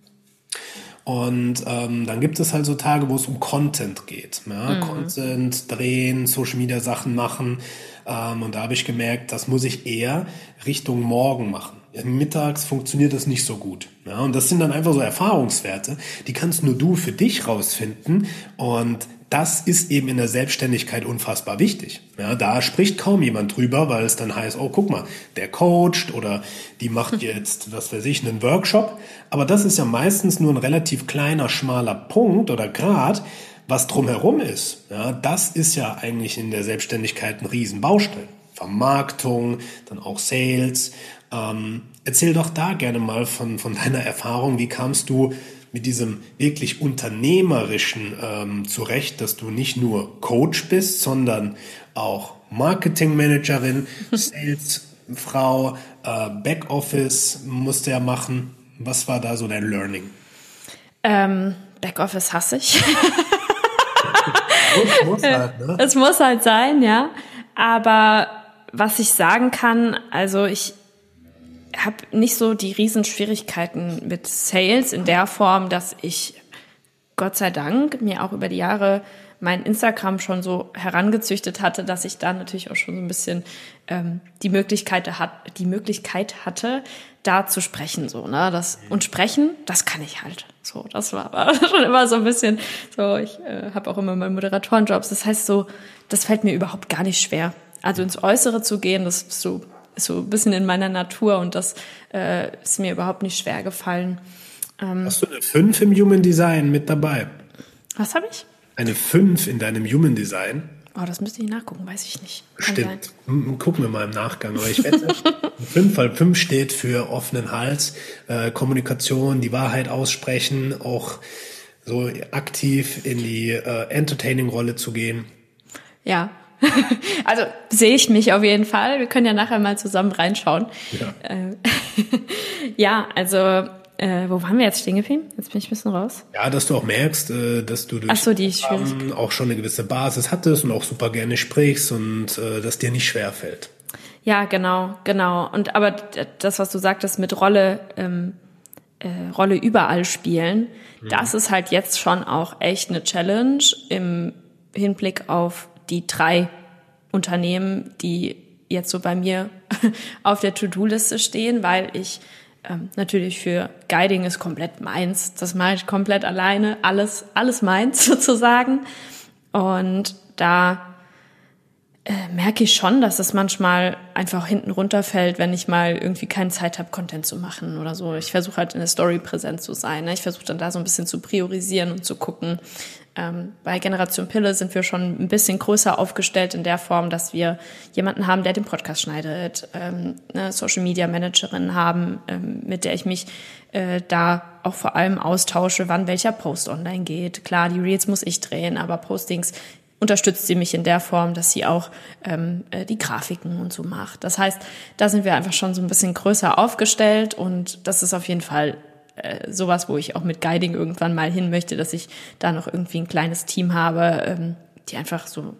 Und ähm, dann gibt es halt so Tage, wo es um Content geht. Ja? Mhm. Content drehen, Social Media Sachen machen. Ähm, und da habe ich gemerkt, das muss ich eher Richtung morgen machen mittags funktioniert das nicht so gut. Ja, und das sind dann einfach so Erfahrungswerte, die kannst nur du für dich rausfinden. Und das ist eben in der Selbstständigkeit unfassbar wichtig. Ja, da spricht kaum jemand drüber, weil es dann heißt, oh, guck mal, der coacht oder die macht jetzt, was weiß ich, einen Workshop. Aber das ist ja meistens nur ein relativ kleiner, schmaler Punkt oder Grad, was drumherum ist. Ja, das ist ja eigentlich in der Selbstständigkeit ein Riesenbaustein. Vermarktung, dann auch Sales ähm, erzähl doch da gerne mal von, von deiner Erfahrung. Wie kamst du mit diesem wirklich unternehmerischen ähm, zurecht, dass du nicht nur Coach bist, sondern auch Marketingmanagerin, Salesfrau, äh, Backoffice musste ja machen. Was war da so dein Learning? Ähm, Backoffice hasse ich. muss, muss halt, ne? Es muss halt sein, ja. Aber was ich sagen kann, also ich, habe nicht so die Riesenschwierigkeiten mit Sales in der Form, dass ich Gott sei Dank mir auch über die Jahre mein Instagram schon so herangezüchtet hatte, dass ich da natürlich auch schon so ein bisschen ähm, die Möglichkeit hat, die Möglichkeit hatte, da zu sprechen so ne? Das und sprechen das kann ich halt. So das war aber schon immer so ein bisschen so ich äh, habe auch immer meine Moderatorenjobs. Das heißt so das fällt mir überhaupt gar nicht schwer. Also ins Äußere zu gehen das ist so so ein bisschen in meiner Natur und das äh, ist mir überhaupt nicht schwer gefallen. Ähm, Hast du eine 5 im Human Design mit dabei? Was habe ich? Eine 5 in deinem Human Design. Oh, das müsste ich nachgucken, weiß ich nicht. Kann Stimmt. Sein. Gucken wir mal im Nachgang. Aber ich wette, 5, weil 5 steht für offenen Hals, äh, Kommunikation, die Wahrheit aussprechen, auch so aktiv in die äh, Entertaining-Rolle zu gehen. Ja, also sehe ich mich auf jeden Fall. Wir können ja nachher mal zusammen reinschauen. Ja, äh, ja also äh, wo waren wir jetzt stehen geblieben? Jetzt bin ich ein bisschen raus. Ja, dass du auch merkst, äh, dass du durch so, die auch schon eine gewisse Basis hattest und auch super gerne sprichst und äh, dass dir nicht schwer fällt. Ja, genau, genau. Und aber das, was du sagtest mit Rolle, ähm, äh, Rolle überall spielen, mhm. das ist halt jetzt schon auch echt eine Challenge im Hinblick auf die drei Unternehmen, die jetzt so bei mir auf der To-Do-Liste stehen, weil ich ähm, natürlich für Guiding ist komplett meins. Das mache ich komplett alleine, alles, alles meins sozusagen. Und da äh, merke ich schon, dass es manchmal einfach hinten runterfällt, wenn ich mal irgendwie keine Zeit habe, Content zu machen oder so. Ich versuche halt in der Story präsent zu sein. Ne? Ich versuche dann da so ein bisschen zu priorisieren und zu gucken, ähm, bei Generation Pille sind wir schon ein bisschen größer aufgestellt in der Form, dass wir jemanden haben, der den Podcast schneidet, ähm, eine Social Media Managerin haben, ähm, mit der ich mich äh, da auch vor allem austausche, wann welcher Post online geht. Klar, die Reels muss ich drehen, aber Postings unterstützt sie mich in der Form, dass sie auch ähm, äh, die Grafiken und so macht. Das heißt, da sind wir einfach schon so ein bisschen größer aufgestellt und das ist auf jeden Fall äh, sowas, wo ich auch mit Guiding irgendwann mal hin möchte, dass ich da noch irgendwie ein kleines Team habe, ähm, die einfach so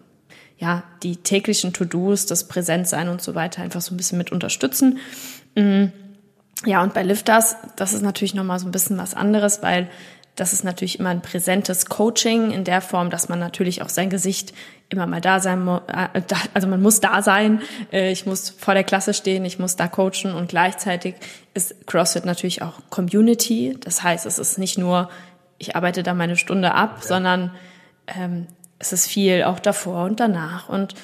ja, die täglichen To-Dos, das Präsentsein und so weiter einfach so ein bisschen mit unterstützen. Mhm. Ja, und bei Lifters, das ist natürlich nochmal so ein bisschen was anderes, weil das ist natürlich immer ein präsentes Coaching in der Form, dass man natürlich auch sein Gesicht immer mal da sein muss. Äh, also man muss da sein. Äh, ich muss vor der Klasse stehen, ich muss da coachen und gleichzeitig ist CrossFit natürlich auch Community. Das heißt, es ist nicht nur, ich arbeite da meine Stunde ab, ja. sondern ähm, es ist viel auch davor und danach. Und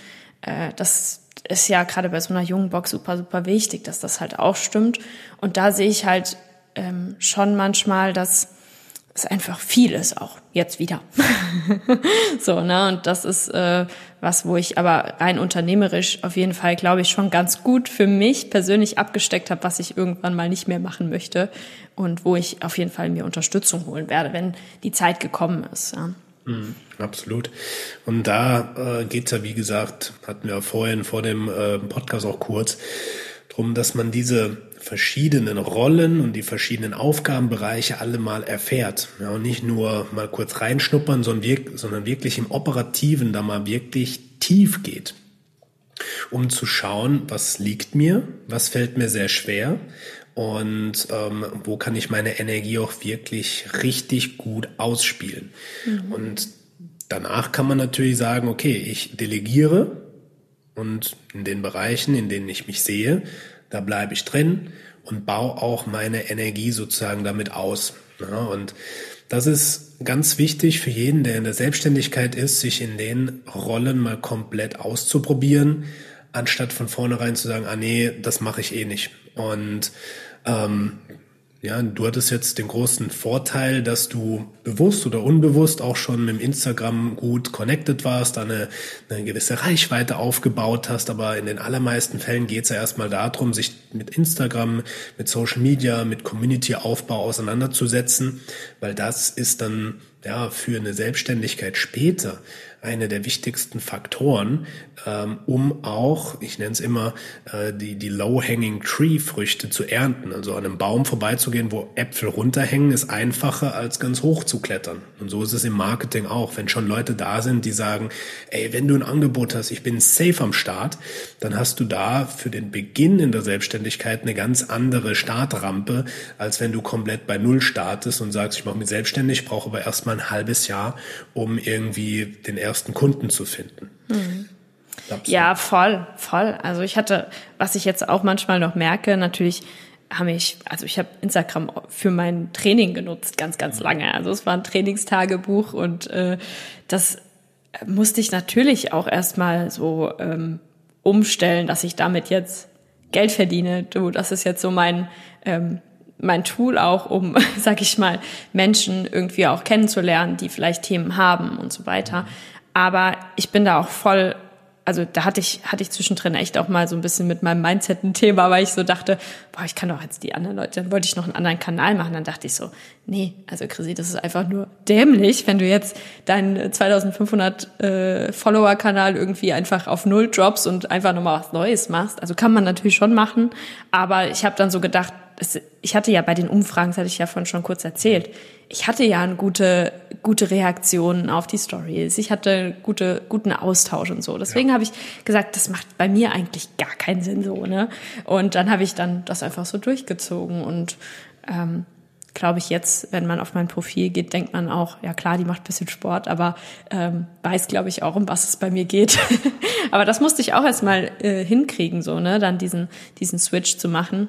äh, das ist ja gerade bei so einer jungen Box super, super wichtig, dass das halt auch stimmt. Und da sehe ich halt ähm, schon manchmal, dass es einfach viel ist auch jetzt wieder. so, ne? Und das ist äh, was, wo ich aber rein unternehmerisch auf jeden Fall, glaube ich, schon ganz gut für mich persönlich abgesteckt habe, was ich irgendwann mal nicht mehr machen möchte und wo ich auf jeden Fall mir Unterstützung holen werde, wenn die Zeit gekommen ist. Ja. Mhm, absolut. Und da äh, geht's ja, wie gesagt, hatten wir vorhin vor dem äh, Podcast auch kurz, drum, dass man diese verschiedenen Rollen und die verschiedenen Aufgabenbereiche alle mal erfährt. Ja, und nicht nur mal kurz reinschnuppern, sondern, wirk sondern wirklich im Operativen da mal wirklich tief geht. Um zu schauen, was liegt mir, was fällt mir sehr schwer und ähm, wo kann ich meine Energie auch wirklich richtig gut ausspielen. Mhm. Und danach kann man natürlich sagen, okay, ich delegiere und in den Bereichen, in denen ich mich sehe, da bleibe ich drin und baue auch meine Energie sozusagen damit aus. Ja, und das ist ganz wichtig für jeden, der in der Selbstständigkeit ist, sich in den Rollen mal komplett auszuprobieren, anstatt von vornherein zu sagen, ah nee, das mache ich eh nicht. Und ähm, ja, du hattest jetzt den großen Vorteil, dass du bewusst oder unbewusst auch schon mit Instagram gut connected warst, eine, eine gewisse Reichweite aufgebaut hast, aber in den allermeisten Fällen geht es ja erstmal darum, sich mit Instagram, mit Social Media, mit Community-Aufbau auseinanderzusetzen, weil das ist dann ja für eine Selbstständigkeit später eine der wichtigsten Faktoren, ähm, um auch, ich nenne es immer, äh, die, die Low-Hanging Tree-Früchte zu ernten. Also an einem Baum vorbeizugehen, wo Äpfel runterhängen, ist einfacher als ganz hoch zu klettern. Und so ist es im Marketing auch. Wenn schon Leute da sind, die sagen, ey, wenn du ein Angebot hast, ich bin safe am Start, dann hast du da für den Beginn in der Selbstständigkeit eine ganz andere Startrampe, als wenn du komplett bei Null startest und sagst, ich mache mich selbstständig, brauche aber erstmal ein halbes Jahr, um irgendwie den ersten Kunden zu finden. Mhm. Ja, voll, voll. Also ich hatte, was ich jetzt auch manchmal noch merke, natürlich habe ich, also ich habe Instagram für mein Training genutzt, ganz, ganz lange. Also es war ein Trainingstagebuch und äh, das musste ich natürlich auch erstmal so ähm, umstellen, dass ich damit jetzt Geld verdiene. Du, das ist jetzt so mein ähm, mein Tool auch, um, sag ich mal, Menschen irgendwie auch kennenzulernen, die vielleicht Themen haben und so weiter. Aber ich bin da auch voll, also da hatte ich, hatte ich zwischendrin echt auch mal so ein bisschen mit meinem Mindset ein Thema, weil ich so dachte, boah, ich kann doch jetzt die anderen Leute, dann wollte ich noch einen anderen Kanal machen. Dann dachte ich so, nee, also Chrissy, das ist einfach nur dämlich, wenn du jetzt deinen 2500 äh, Follower-Kanal irgendwie einfach auf Null drops und einfach nochmal was Neues machst. Also kann man natürlich schon machen, aber ich habe dann so gedacht, es, ich hatte ja bei den Umfragen, das hatte ich ja von schon kurz erzählt, ich hatte ja eine gute, gute Reaktion auf die Stories. Ich hatte gute, guten Austausch und so. Deswegen ja. habe ich gesagt, das macht bei mir eigentlich gar keinen Sinn so, ne? Und dann habe ich dann das einfach so durchgezogen und ähm, glaube ich jetzt, wenn man auf mein Profil geht, denkt man auch, ja klar, die macht bisschen Sport, aber ähm, weiß, glaube ich, auch, um was es bei mir geht. aber das musste ich auch erstmal äh, hinkriegen, so, ne, dann diesen, diesen Switch zu machen.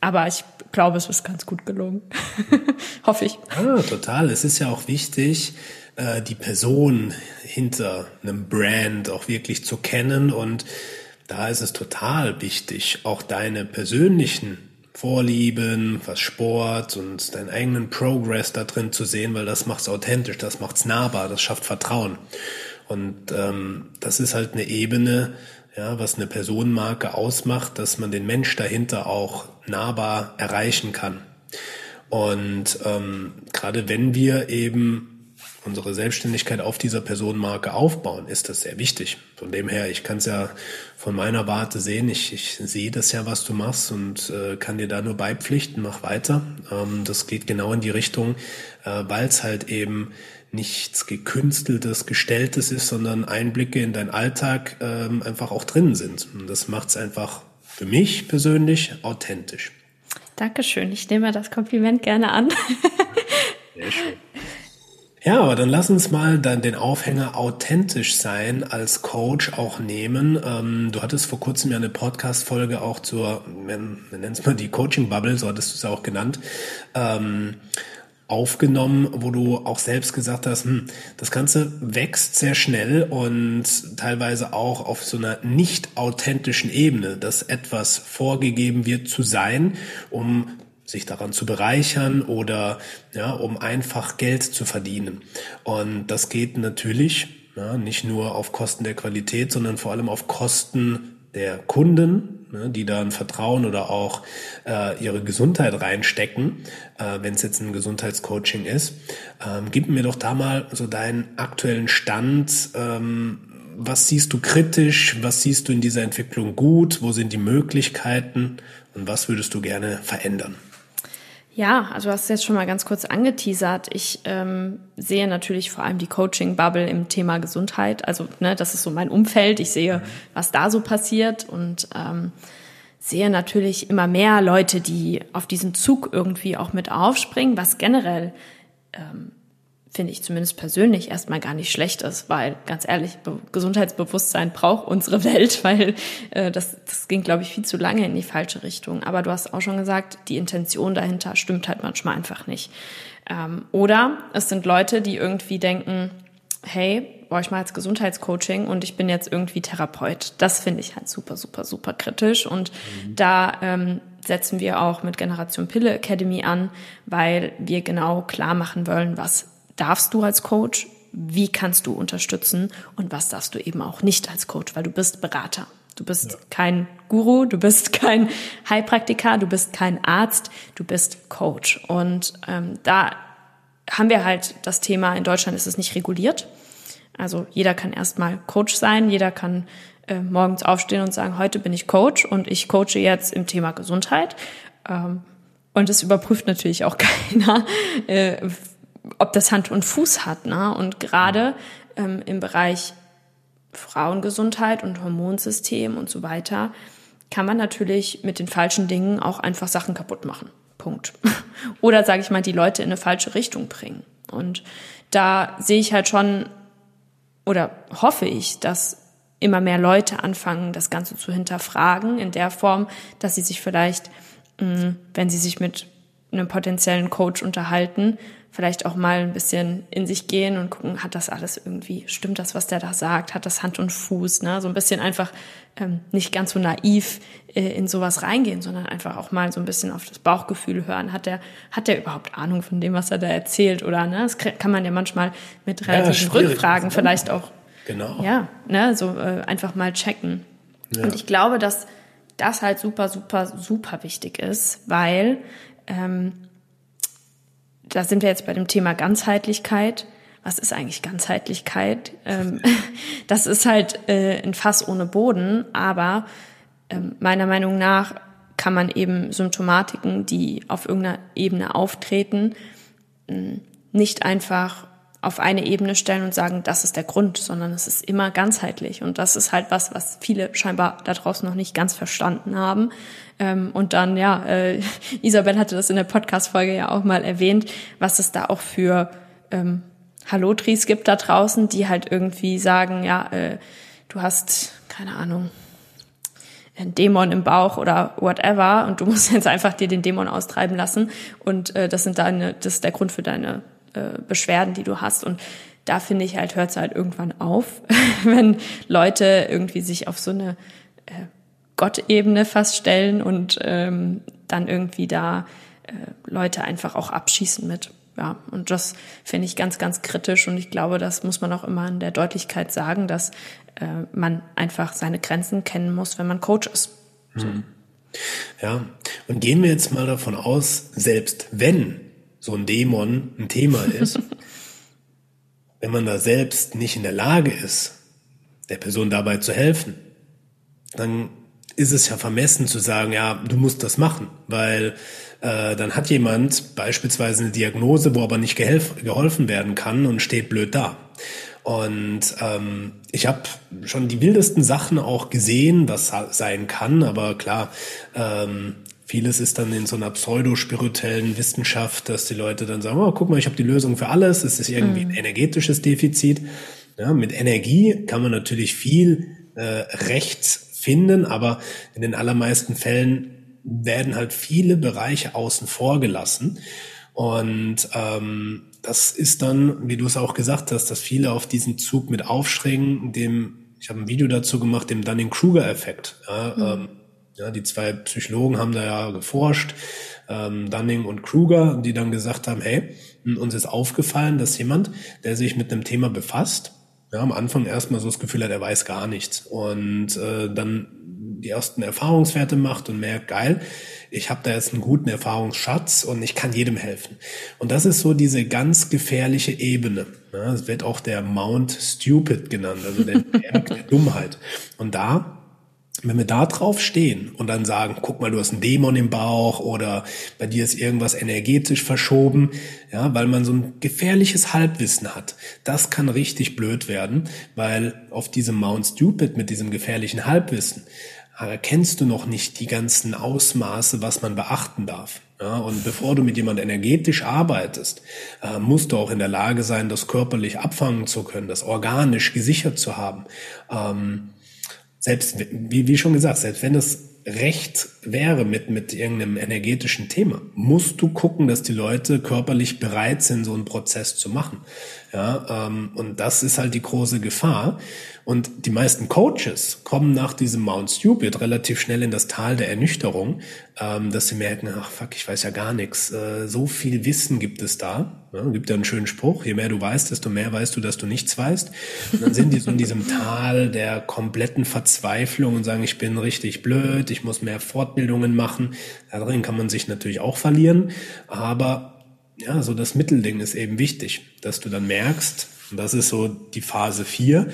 Aber ich glaube, es ist ganz gut gelungen. Hoffe ich. Ah, total. Es ist ja auch wichtig, äh, die Person hinter einem Brand auch wirklich zu kennen. Und da ist es total wichtig, auch deine persönlichen Vorlieben, was Sport und deinen eigenen Progress da drin zu sehen, weil das macht's authentisch, das macht's nahbar, das schafft Vertrauen. Und ähm, das ist halt eine Ebene, ja, was eine Personenmarke ausmacht, dass man den Mensch dahinter auch nahbar erreichen kann. Und ähm, gerade wenn wir eben unsere Selbstständigkeit auf dieser Personenmarke aufbauen, ist das sehr wichtig. Von dem her, ich kann es ja von meiner Warte sehen, ich, ich sehe das ja, was du machst und äh, kann dir da nur beipflichten, mach weiter. Ähm, das geht genau in die Richtung, äh, weil es halt eben nichts gekünsteltes, gestelltes ist, sondern Einblicke in deinen Alltag ähm, einfach auch drin sind. Und das macht es einfach für mich persönlich authentisch. Dankeschön. Ich nehme das Kompliment gerne an. Sehr schön. Ja, aber dann lass uns mal dann den Aufhänger authentisch sein als Coach auch nehmen. Ähm, du hattest vor kurzem ja eine Podcast-Folge auch zur, man, nennt es mal die Coaching-Bubble, so hattest du es auch genannt. Ähm, aufgenommen, wo du auch selbst gesagt hast, hm, das Ganze wächst sehr schnell und teilweise auch auf so einer nicht authentischen Ebene, dass etwas vorgegeben wird zu sein, um sich daran zu bereichern oder ja, um einfach Geld zu verdienen. Und das geht natürlich ja, nicht nur auf Kosten der Qualität, sondern vor allem auf Kosten der Kunden, ne, die ein Vertrauen oder auch äh, ihre Gesundheit reinstecken, äh, wenn es jetzt ein Gesundheitscoaching ist. Ähm, gib mir doch da mal so deinen aktuellen Stand. Ähm, was siehst du kritisch? Was siehst du in dieser Entwicklung gut? Wo sind die Möglichkeiten? Und was würdest du gerne verändern? Ja, also du hast es jetzt schon mal ganz kurz angeteasert. Ich ähm, sehe natürlich vor allem die Coaching-Bubble im Thema Gesundheit. Also ne, das ist so mein Umfeld. Ich sehe, was da so passiert und ähm, sehe natürlich immer mehr Leute, die auf diesen Zug irgendwie auch mit aufspringen, was generell ähm, finde ich zumindest persönlich erstmal gar nicht schlecht ist, weil ganz ehrlich, Gesundheitsbewusstsein braucht unsere Welt, weil äh, das, das ging, glaube ich, viel zu lange in die falsche Richtung. Aber du hast auch schon gesagt, die Intention dahinter stimmt halt manchmal einfach nicht. Ähm, oder es sind Leute, die irgendwie denken, hey, boah, ich mache jetzt Gesundheitscoaching und ich bin jetzt irgendwie Therapeut. Das finde ich halt super, super, super kritisch. Und mhm. da ähm, setzen wir auch mit Generation Pille Academy an, weil wir genau klar machen wollen, was darfst du als Coach, wie kannst du unterstützen und was darfst du eben auch nicht als Coach, weil du bist Berater. Du bist ja. kein Guru, du bist kein Heilpraktiker, du bist kein Arzt, du bist Coach. Und ähm, da haben wir halt das Thema, in Deutschland ist es nicht reguliert. Also jeder kann erstmal Coach sein, jeder kann äh, morgens aufstehen und sagen, heute bin ich Coach und ich coache jetzt im Thema Gesundheit. Ähm, und es überprüft natürlich auch keiner, äh, ob das Hand und Fuß hat. Ne? Und gerade ähm, im Bereich Frauengesundheit und Hormonsystem und so weiter kann man natürlich mit den falschen Dingen auch einfach Sachen kaputt machen. Punkt. Oder sage ich mal, die Leute in eine falsche Richtung bringen. Und da sehe ich halt schon oder hoffe ich, dass immer mehr Leute anfangen, das Ganze zu hinterfragen in der Form, dass sie sich vielleicht, mm, wenn sie sich mit einem potenziellen Coach unterhalten, vielleicht auch mal ein bisschen in sich gehen und gucken, hat das alles irgendwie, stimmt das, was der da sagt, hat das Hand und Fuß, ne? So ein bisschen einfach ähm, nicht ganz so naiv äh, in sowas reingehen, sondern einfach auch mal so ein bisschen auf das Bauchgefühl hören. Hat der, hat der überhaupt Ahnung von dem, was er da erzählt? Oder ne? Das kann man ja manchmal mit relativen ja, Rückfragen vielleicht auch genau. ja, ne, so äh, einfach mal checken. Ja. Und ich glaube, dass das halt super, super, super wichtig ist, weil ähm, da sind wir jetzt bei dem Thema Ganzheitlichkeit. Was ist eigentlich Ganzheitlichkeit? Ähm, das ist halt äh, ein Fass ohne Boden, aber ähm, meiner Meinung nach kann man eben Symptomatiken, die auf irgendeiner Ebene auftreten, nicht einfach auf eine Ebene stellen und sagen, das ist der Grund, sondern es ist immer ganzheitlich. Und das ist halt was, was viele scheinbar da draußen noch nicht ganz verstanden haben. Ähm, und dann, ja, äh, Isabel hatte das in der Podcast-Folge ja auch mal erwähnt, was es da auch für ähm, Hallotris gibt da draußen, die halt irgendwie sagen, ja, äh, du hast, keine Ahnung, einen Dämon im Bauch oder whatever und du musst jetzt einfach dir den Dämon austreiben lassen und äh, das sind deine, das ist der Grund für deine äh, Beschwerden, die du hast. Und da finde ich halt, hört es halt irgendwann auf, wenn Leute irgendwie sich auf so eine äh, Gottebene fast stellen und ähm, dann irgendwie da äh, Leute einfach auch abschießen mit. Ja, und das finde ich ganz, ganz kritisch und ich glaube, das muss man auch immer in der Deutlichkeit sagen, dass äh, man einfach seine Grenzen kennen muss, wenn man Coach ist. So. Hm. Ja, und gehen wir jetzt mal davon aus, selbst wenn so ein Dämon ein Thema ist, wenn man da selbst nicht in der Lage ist, der Person dabei zu helfen, dann ist es ja vermessen zu sagen, ja, du musst das machen, weil äh, dann hat jemand beispielsweise eine Diagnose, wo aber nicht geholfen werden kann und steht blöd da. Und ähm, ich habe schon die wildesten Sachen auch gesehen, was sein kann, aber klar, ähm, Vieles ist dann in so einer pseudospirituellen Wissenschaft, dass die Leute dann sagen, oh, guck mal, ich habe die Lösung für alles, es ist irgendwie ein mhm. energetisches Defizit. Ja, mit Energie kann man natürlich viel äh, rechts finden, aber in den allermeisten Fällen werden halt viele Bereiche außen vor gelassen. Und ähm, das ist dann, wie du es auch gesagt hast, dass viele auf diesen Zug mit aufschränken, dem, ich habe ein Video dazu gemacht, dem Dunning-Kruger-Effekt. Ja, mhm. ähm, ja, die zwei Psychologen haben da ja geforscht, ähm, Dunning und Kruger, die dann gesagt haben, hey, uns ist aufgefallen, dass jemand, der sich mit einem Thema befasst, ja, am Anfang erstmal so das Gefühl hat, er weiß gar nichts und äh, dann die ersten Erfahrungswerte macht und merkt, geil, ich habe da jetzt einen guten Erfahrungsschatz und ich kann jedem helfen. Und das ist so diese ganz gefährliche Ebene. Das wird auch der Mount Stupid genannt, also der Berg der Dummheit. Und da wenn wir da drauf stehen und dann sagen, guck mal, du hast einen Dämon im Bauch oder bei dir ist irgendwas energetisch verschoben, ja, weil man so ein gefährliches Halbwissen hat, das kann richtig blöd werden, weil auf diesem Mount Stupid mit diesem gefährlichen Halbwissen erkennst du noch nicht die ganzen Ausmaße, was man beachten darf. Ja, und bevor du mit jemand energetisch arbeitest, äh, musst du auch in der Lage sein, das körperlich abfangen zu können, das organisch gesichert zu haben. Ähm, selbst, wie, wie schon gesagt, selbst wenn es recht wäre mit, mit irgendeinem energetischen Thema, musst du gucken, dass die Leute körperlich bereit sind, so einen Prozess zu machen. Ja, ähm, und das ist halt die große Gefahr. Und die meisten Coaches kommen nach diesem Mount Stupid relativ schnell in das Tal der Ernüchterung, ähm, dass sie merken, ach fuck, ich weiß ja gar nichts. Äh, so viel Wissen gibt es da. Ja, gibt ja einen schönen Spruch, je mehr du weißt, desto mehr weißt du, dass du nichts weißt. Und dann sind die so in diesem Tal der kompletten Verzweiflung und sagen, ich bin richtig blöd, ich muss mehr Fortbildungen machen. Darin kann man sich natürlich auch verlieren, aber ja, so das Mittelding ist eben wichtig, dass du dann merkst, und das ist so die Phase 4.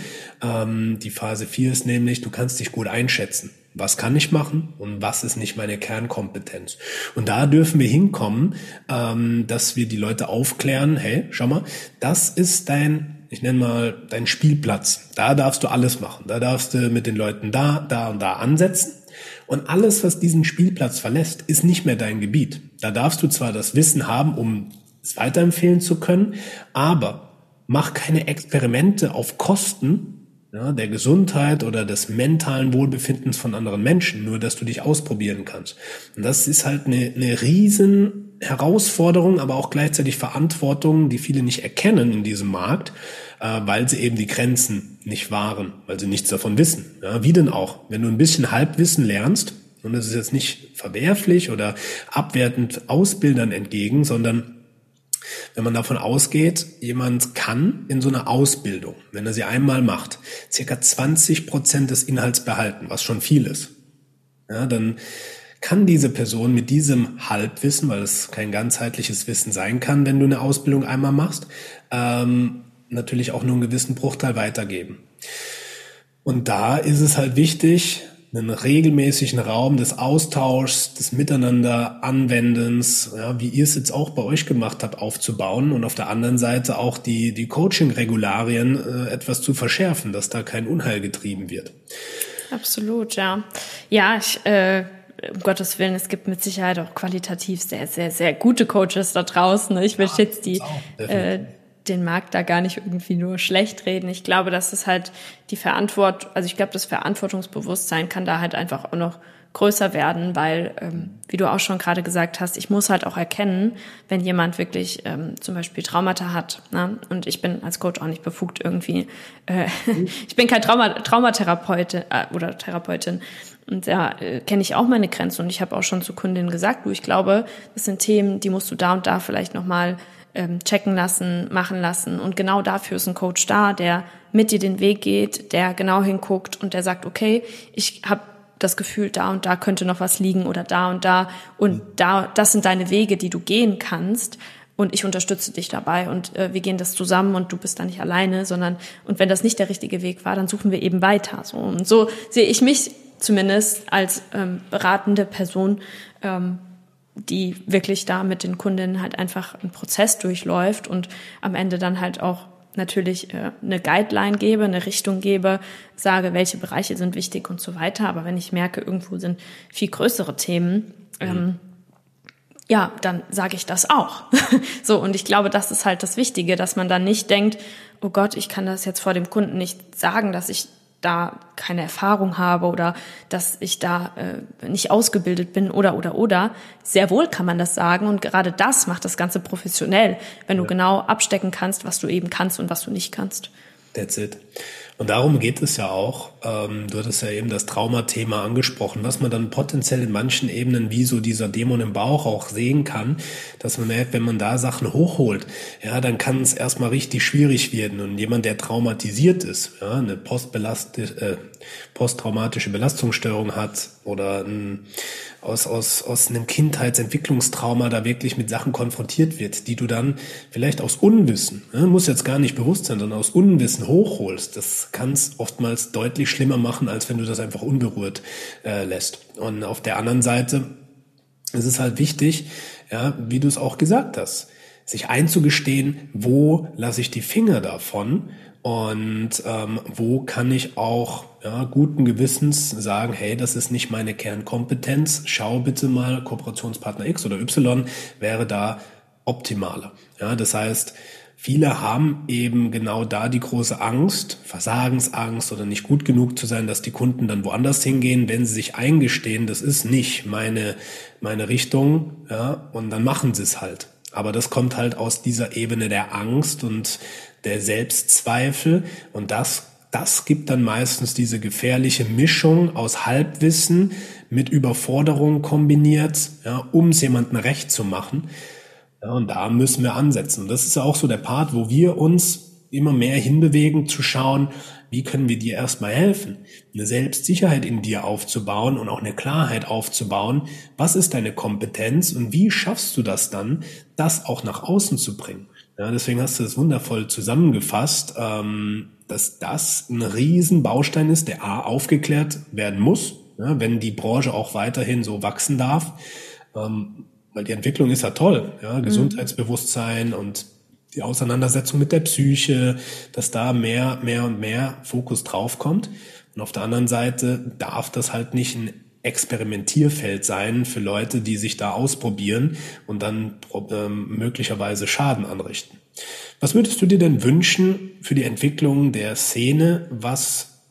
Ähm, die Phase 4 ist nämlich, du kannst dich gut einschätzen. Was kann ich machen und was ist nicht meine Kernkompetenz? Und da dürfen wir hinkommen, ähm, dass wir die Leute aufklären, hey, schau mal, das ist dein, ich nenne mal, dein Spielplatz. Da darfst du alles machen. Da darfst du mit den Leuten da, da und da ansetzen. Und alles, was diesen Spielplatz verlässt, ist nicht mehr dein Gebiet. Da darfst du zwar das Wissen haben, um es weiterempfehlen zu können, aber mach keine Experimente auf Kosten ja, der Gesundheit oder des mentalen Wohlbefindens von anderen Menschen, nur dass du dich ausprobieren kannst. Und das ist halt eine, eine riesen Herausforderung, aber auch gleichzeitig Verantwortung, die viele nicht erkennen in diesem Markt, äh, weil sie eben die Grenzen nicht wahren, weil sie nichts davon wissen. Ja, wie denn auch? Wenn du ein bisschen Halbwissen lernst, und das ist jetzt nicht verwerflich oder abwertend Ausbildern entgegen, sondern wenn man davon ausgeht, jemand kann in so einer Ausbildung, wenn er sie einmal macht, circa 20 Prozent des Inhalts behalten, was schon viel ist. Ja, dann kann diese Person mit diesem Halbwissen, weil es kein ganzheitliches Wissen sein kann, wenn du eine Ausbildung einmal machst, ähm, natürlich auch nur einen gewissen Bruchteil weitergeben. Und da ist es halt wichtig, einen regelmäßigen Raum des Austauschs, des Miteinander ja, wie ihr es jetzt auch bei euch gemacht habt, aufzubauen und auf der anderen Seite auch die, die Coaching-Regularien äh, etwas zu verschärfen, dass da kein Unheil getrieben wird. Absolut, ja. Ja, ich, äh, um Gottes Willen, es gibt mit Sicherheit auch qualitativ sehr, sehr, sehr gute Coaches da draußen. Ich will ja, jetzt die, äh, den Markt da gar nicht irgendwie nur schlecht reden. Ich glaube, dass es halt die Verantwortung, also ich glaube, das Verantwortungsbewusstsein kann da halt einfach auch noch größer werden, weil, ähm, wie du auch schon gerade gesagt hast, ich muss halt auch erkennen, wenn jemand wirklich ähm, zum Beispiel Traumata hat. Ne? Und ich bin als Coach auch nicht befugt irgendwie. Äh, ich bin kein Trauma Traumatherapeutin äh, oder Therapeutin. Und da äh, kenne ich auch meine Grenzen. Und ich habe auch schon zu Kundinnen gesagt, du, ich glaube, das sind Themen, die musst du da und da vielleicht nochmal mal ähm, checken lassen, machen lassen. Und genau dafür ist ein Coach da, der mit dir den Weg geht, der genau hinguckt und der sagt, okay, ich habe das Gefühl, da und da könnte noch was liegen oder da und da und da, das sind deine Wege, die du gehen kannst und ich unterstütze dich dabei und äh, wir gehen das zusammen und du bist da nicht alleine, sondern und wenn das nicht der richtige Weg war, dann suchen wir eben weiter. So und so sehe ich mich zumindest als ähm, beratende Person ähm, die wirklich da mit den Kundinnen halt einfach einen Prozess durchläuft und am Ende dann halt auch natürlich äh, eine Guideline gebe, eine Richtung gebe, sage, welche Bereiche sind wichtig und so weiter. Aber wenn ich merke, irgendwo sind viel größere Themen, ähm, mhm. ja, dann sage ich das auch. so, und ich glaube, das ist halt das Wichtige, dass man dann nicht denkt, oh Gott, ich kann das jetzt vor dem Kunden nicht sagen, dass ich da keine Erfahrung habe oder dass ich da äh, nicht ausgebildet bin oder oder oder. Sehr wohl kann man das sagen und gerade das macht das Ganze professionell, wenn du genau abstecken kannst, was du eben kannst und was du nicht kannst. That's it. Und darum geht es ja auch. Ähm, du hattest ja eben das Traumathema angesprochen, was man dann potenziell in manchen Ebenen wie so dieser Dämon im Bauch auch sehen kann, dass man merkt, wenn man da Sachen hochholt, ja, dann kann es erstmal richtig schwierig werden. Und jemand, der traumatisiert ist, ja, eine äh, posttraumatische Belastungsstörung hat oder ein aus, aus, aus einem Kindheitsentwicklungstrauma da wirklich mit Sachen konfrontiert wird, die du dann vielleicht aus Unwissen, ne, muss jetzt gar nicht bewusst sein, sondern aus Unwissen hochholst. Das kann es oftmals deutlich schlimmer machen, als wenn du das einfach unberührt äh, lässt. Und auf der anderen Seite ist es halt wichtig, ja, wie du es auch gesagt hast, sich einzugestehen, wo lasse ich die Finger davon und ähm, wo kann ich auch ja, guten Gewissens sagen, hey, das ist nicht meine Kernkompetenz, schau bitte mal, Kooperationspartner X oder Y wäre da optimaler. Ja, das heißt, viele haben eben genau da die große Angst, Versagensangst oder nicht gut genug zu sein, dass die Kunden dann woanders hingehen, wenn sie sich eingestehen, das ist nicht meine, meine Richtung, ja, und dann machen sie es halt. Aber das kommt halt aus dieser Ebene der Angst und der Selbstzweifel und das das gibt dann meistens diese gefährliche Mischung aus Halbwissen mit Überforderung kombiniert, ja, um es jemandem recht zu machen. Ja, und da müssen wir ansetzen. Das ist ja auch so der Part, wo wir uns immer mehr hinbewegen, zu schauen, wie können wir dir erstmal helfen, eine Selbstsicherheit in dir aufzubauen und auch eine Klarheit aufzubauen. Was ist deine Kompetenz und wie schaffst du das dann, das auch nach außen zu bringen? Ja, deswegen hast du es wundervoll zusammengefasst, ähm, dass das ein Riesenbaustein ist, der A aufgeklärt werden muss, ja, wenn die Branche auch weiterhin so wachsen darf. Ähm, weil die Entwicklung ist ja toll, ja, mhm. Gesundheitsbewusstsein und die Auseinandersetzung mit der Psyche, dass da mehr, mehr und mehr Fokus draufkommt. Und auf der anderen Seite darf das halt nicht ein Experimentierfeld sein für Leute, die sich da ausprobieren und dann ähm, möglicherweise Schaden anrichten. Was würdest du dir denn wünschen für die Entwicklung der Szene? Was,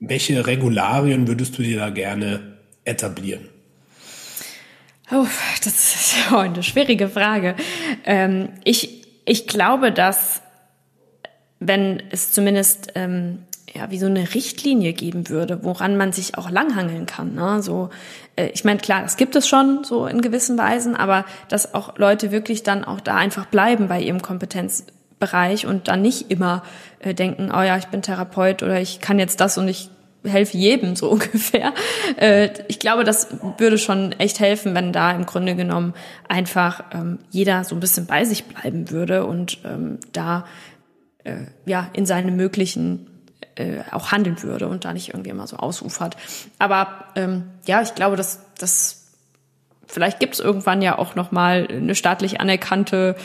welche Regularien würdest du dir da gerne etablieren? Oh, das ist eine schwierige Frage. Ähm, ich, ich glaube, dass wenn es zumindest ähm, ja, wie so eine Richtlinie geben würde, woran man sich auch langhangeln kann. Ne? So, äh, ich meine, klar, das gibt es schon so in gewissen Weisen, aber dass auch Leute wirklich dann auch da einfach bleiben bei ihrem Kompetenzbereich und dann nicht immer äh, denken, oh ja, ich bin Therapeut oder ich kann jetzt das und ich helfe jedem so ungefähr. Äh, ich glaube, das würde schon echt helfen, wenn da im Grunde genommen einfach ähm, jeder so ein bisschen bei sich bleiben würde und ähm, da äh, ja in seine möglichen äh, auch handeln würde und da nicht irgendwie immer so ausufert. Aber ähm, ja, ich glaube, dass das vielleicht gibt es irgendwann ja auch noch mal eine staatlich anerkannte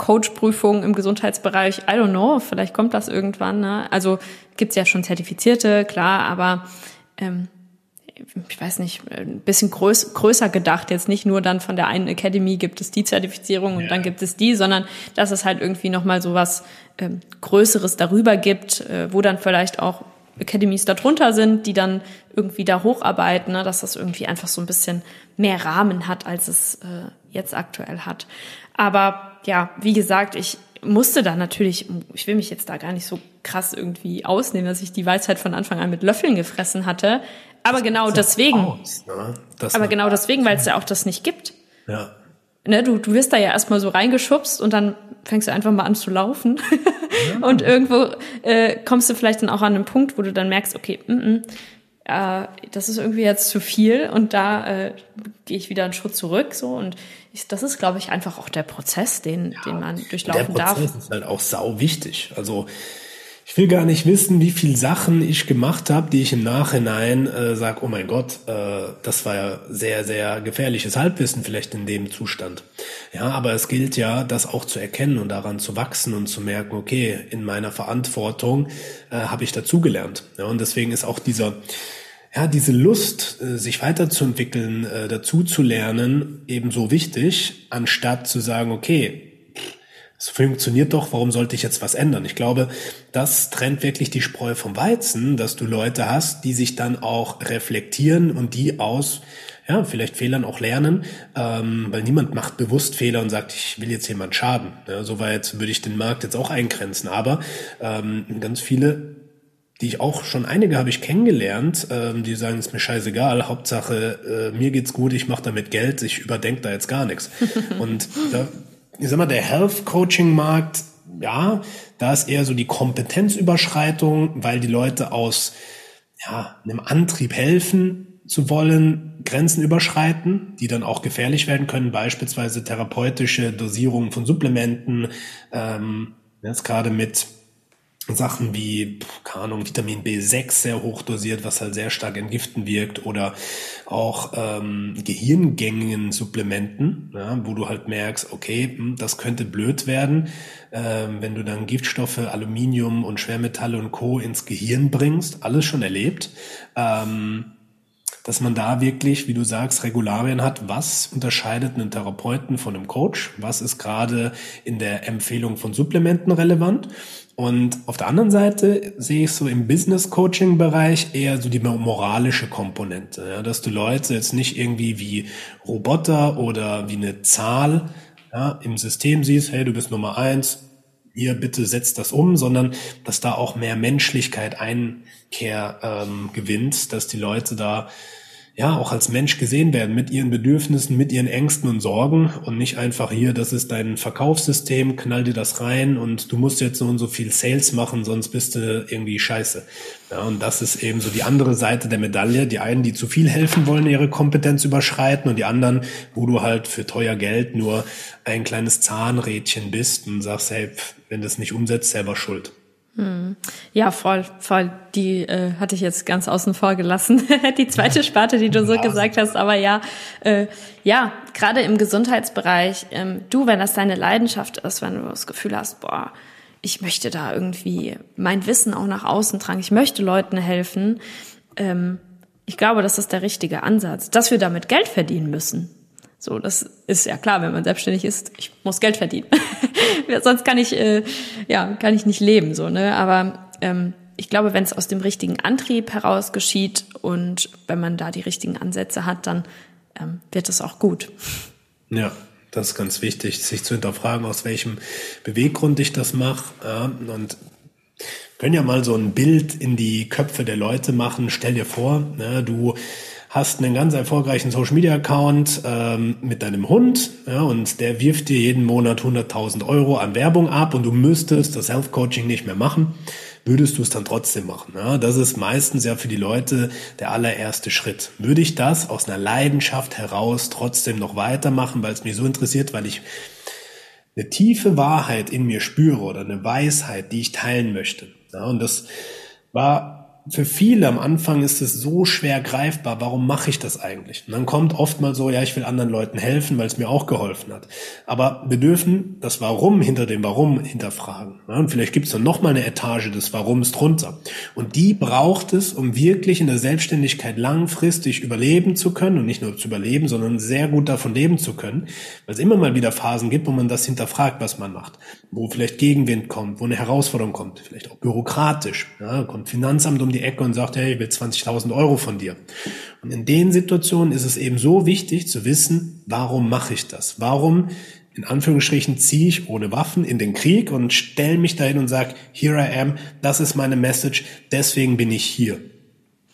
Coach-Prüfung im Gesundheitsbereich. I don't know, vielleicht kommt das irgendwann. Ne? Also gibt's ja schon Zertifizierte, klar, aber ähm, ich weiß nicht, ein bisschen größ, größer gedacht. Jetzt nicht nur dann von der einen Academy gibt es die Zertifizierung und ja. dann gibt es die, sondern dass es halt irgendwie nochmal so was ähm, Größeres darüber gibt, äh, wo dann vielleicht auch Academies darunter sind, die dann irgendwie da hocharbeiten, ne, dass das irgendwie einfach so ein bisschen mehr Rahmen hat, als es äh, jetzt aktuell hat. Aber ja, wie gesagt, ich musste da natürlich, ich will mich jetzt da gar nicht so krass irgendwie ausnehmen, dass ich die Weisheit von Anfang an mit Löffeln gefressen hatte. Aber genau deswegen. Aus, ne? aber genau deswegen, weil es ja auch das nicht gibt. Ja. Ne, du, du wirst da ja erstmal so reingeschubst und dann fängst du einfach mal an zu laufen. Ja. und irgendwo äh, kommst du vielleicht dann auch an einen Punkt, wo du dann merkst, okay, mm, mm, äh, das ist irgendwie jetzt zu viel und da äh, gehe ich wieder einen Schritt zurück so und ich, das ist, glaube ich, einfach auch der Prozess, den, ja, den man durchlaufen darf. Der Prozess darf. ist halt auch sau wichtig. Also ich will gar nicht wissen, wie viel Sachen ich gemacht habe, die ich im Nachhinein äh, sage, oh mein Gott, äh, das war ja sehr, sehr gefährliches Halbwissen vielleicht in dem Zustand. Ja, aber es gilt ja, das auch zu erkennen und daran zu wachsen und zu merken, okay, in meiner Verantwortung äh, habe ich dazugelernt. Ja, und deswegen ist auch dieser ja, diese Lust, äh, sich weiterzuentwickeln, äh, dazu zu lernen, ebenso wichtig, anstatt zu sagen, okay, es funktioniert doch, warum sollte ich jetzt was ändern? Ich glaube, das trennt wirklich die Spreu vom Weizen, dass du Leute hast, die sich dann auch reflektieren und die aus ja, vielleicht Fehlern auch lernen, ähm, weil niemand macht bewusst Fehler und sagt, ich will jetzt jemand schaden. Ja, so weit würde ich den Markt jetzt auch eingrenzen. Aber ähm, ganz viele die ich auch schon einige habe ich kennengelernt, ähm, die sagen, ist mir scheißegal, Hauptsache äh, mir geht's gut, ich mache damit Geld, ich überdenke da jetzt gar nichts. Und da, ich sag mal, der Health Coaching Markt, ja, da ist eher so die Kompetenzüberschreitung, weil die Leute aus ja, einem Antrieb helfen zu wollen, Grenzen überschreiten, die dann auch gefährlich werden können, beispielsweise therapeutische Dosierungen von Supplementen, ähm, jetzt gerade mit Sachen wie, keine Ahnung, Vitamin B6 sehr hoch dosiert, was halt sehr stark entgiften wirkt, oder auch ähm, Gehirngängen Supplementen, ja, wo du halt merkst, okay, hm, das könnte blöd werden, ähm, wenn du dann Giftstoffe, Aluminium und Schwermetalle und Co. ins Gehirn bringst, alles schon erlebt. Ähm, dass man da wirklich, wie du sagst, Regularien hat. Was unterscheidet einen Therapeuten von einem Coach? Was ist gerade in der Empfehlung von Supplementen relevant? Und auf der anderen Seite sehe ich so im Business-Coaching-Bereich eher so die moralische Komponente, ja, dass du Leute jetzt nicht irgendwie wie Roboter oder wie eine Zahl ja, im System siehst, hey, du bist Nummer eins, hier bitte setzt das um, sondern dass da auch mehr Menschlichkeit Einkehr ähm, gewinnt, dass die Leute da ja auch als Mensch gesehen werden mit ihren Bedürfnissen, mit ihren Ängsten und Sorgen und nicht einfach hier, das ist dein Verkaufssystem, knall dir das rein und du musst jetzt so und so viel Sales machen, sonst bist du irgendwie scheiße. Ja, und das ist eben so die andere Seite der Medaille. Die einen, die zu viel helfen wollen, ihre Kompetenz überschreiten und die anderen, wo du halt für teuer Geld nur ein kleines Zahnrädchen bist und sagst, hey, wenn du es nicht umsetzt, selber schuld. Hm. Ja, voll, voll. Die äh, hatte ich jetzt ganz außen vor gelassen. die zweite Sparte, die du so ja. gesagt hast. Aber ja, äh, ja, gerade im Gesundheitsbereich, ähm, du, wenn das deine Leidenschaft ist, wenn du das Gefühl hast, boah, ich möchte da irgendwie mein Wissen auch nach außen tragen, ich möchte Leuten helfen. Ähm, ich glaube, das ist der richtige Ansatz. Dass wir damit Geld verdienen müssen, so, das ist ja klar, wenn man selbstständig ist, ich muss Geld verdienen. Sonst kann ich, äh, ja, kann ich nicht leben, so, ne? Aber ähm, ich glaube, wenn es aus dem richtigen Antrieb heraus geschieht und wenn man da die richtigen Ansätze hat, dann ähm, wird es auch gut. Ja, das ist ganz wichtig, sich zu hinterfragen, aus welchem Beweggrund ich das mache. Ja, und können ja mal so ein Bild in die Köpfe der Leute machen. Stell dir vor, ne, du hast einen ganz erfolgreichen Social Media Account ähm, mit deinem Hund ja, und der wirft dir jeden Monat 100.000 Euro an Werbung ab und du müsstest das Health Coaching nicht mehr machen, würdest du es dann trotzdem machen. Ja? Das ist meistens ja für die Leute der allererste Schritt. Würde ich das aus einer Leidenschaft heraus trotzdem noch weitermachen, weil es mich so interessiert, weil ich eine tiefe Wahrheit in mir spüre oder eine Weisheit, die ich teilen möchte. Ja, und das war für viele am Anfang ist es so schwer greifbar, warum mache ich das eigentlich? Und dann kommt oft mal so, ja, ich will anderen Leuten helfen, weil es mir auch geholfen hat. Aber wir dürfen das Warum hinter dem Warum hinterfragen. Und vielleicht gibt es dann nochmal eine Etage des Warums drunter. Und die braucht es, um wirklich in der Selbstständigkeit langfristig überleben zu können und nicht nur zu überleben, sondern sehr gut davon leben zu können, weil es immer mal wieder Phasen gibt, wo man das hinterfragt, was man macht, wo vielleicht Gegenwind kommt, wo eine Herausforderung kommt, vielleicht auch bürokratisch, ja, kommt Finanzamt um die die Ecke und sagt, hey, ich will 20.000 Euro von dir. Und in den Situationen ist es eben so wichtig zu wissen, warum mache ich das? Warum, in Anführungsstrichen, ziehe ich ohne Waffen in den Krieg und stelle mich dahin und sage, here I am, das ist meine Message, deswegen bin ich hier.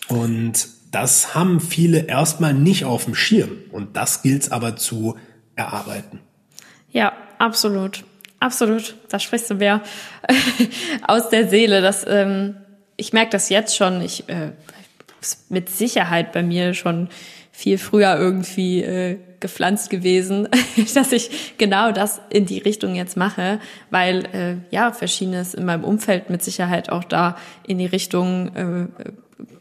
Und das haben viele erstmal nicht auf dem Schirm. Und das gilt es aber zu erarbeiten. Ja, absolut. Absolut. Da sprichst du mir aus der Seele. Das ähm, ich merke das jetzt schon. Ich äh, mit Sicherheit bei mir schon viel früher irgendwie äh, gepflanzt gewesen, dass ich genau das in die Richtung jetzt mache, weil äh, ja verschiedenes in meinem Umfeld mit Sicherheit auch da in die Richtung äh,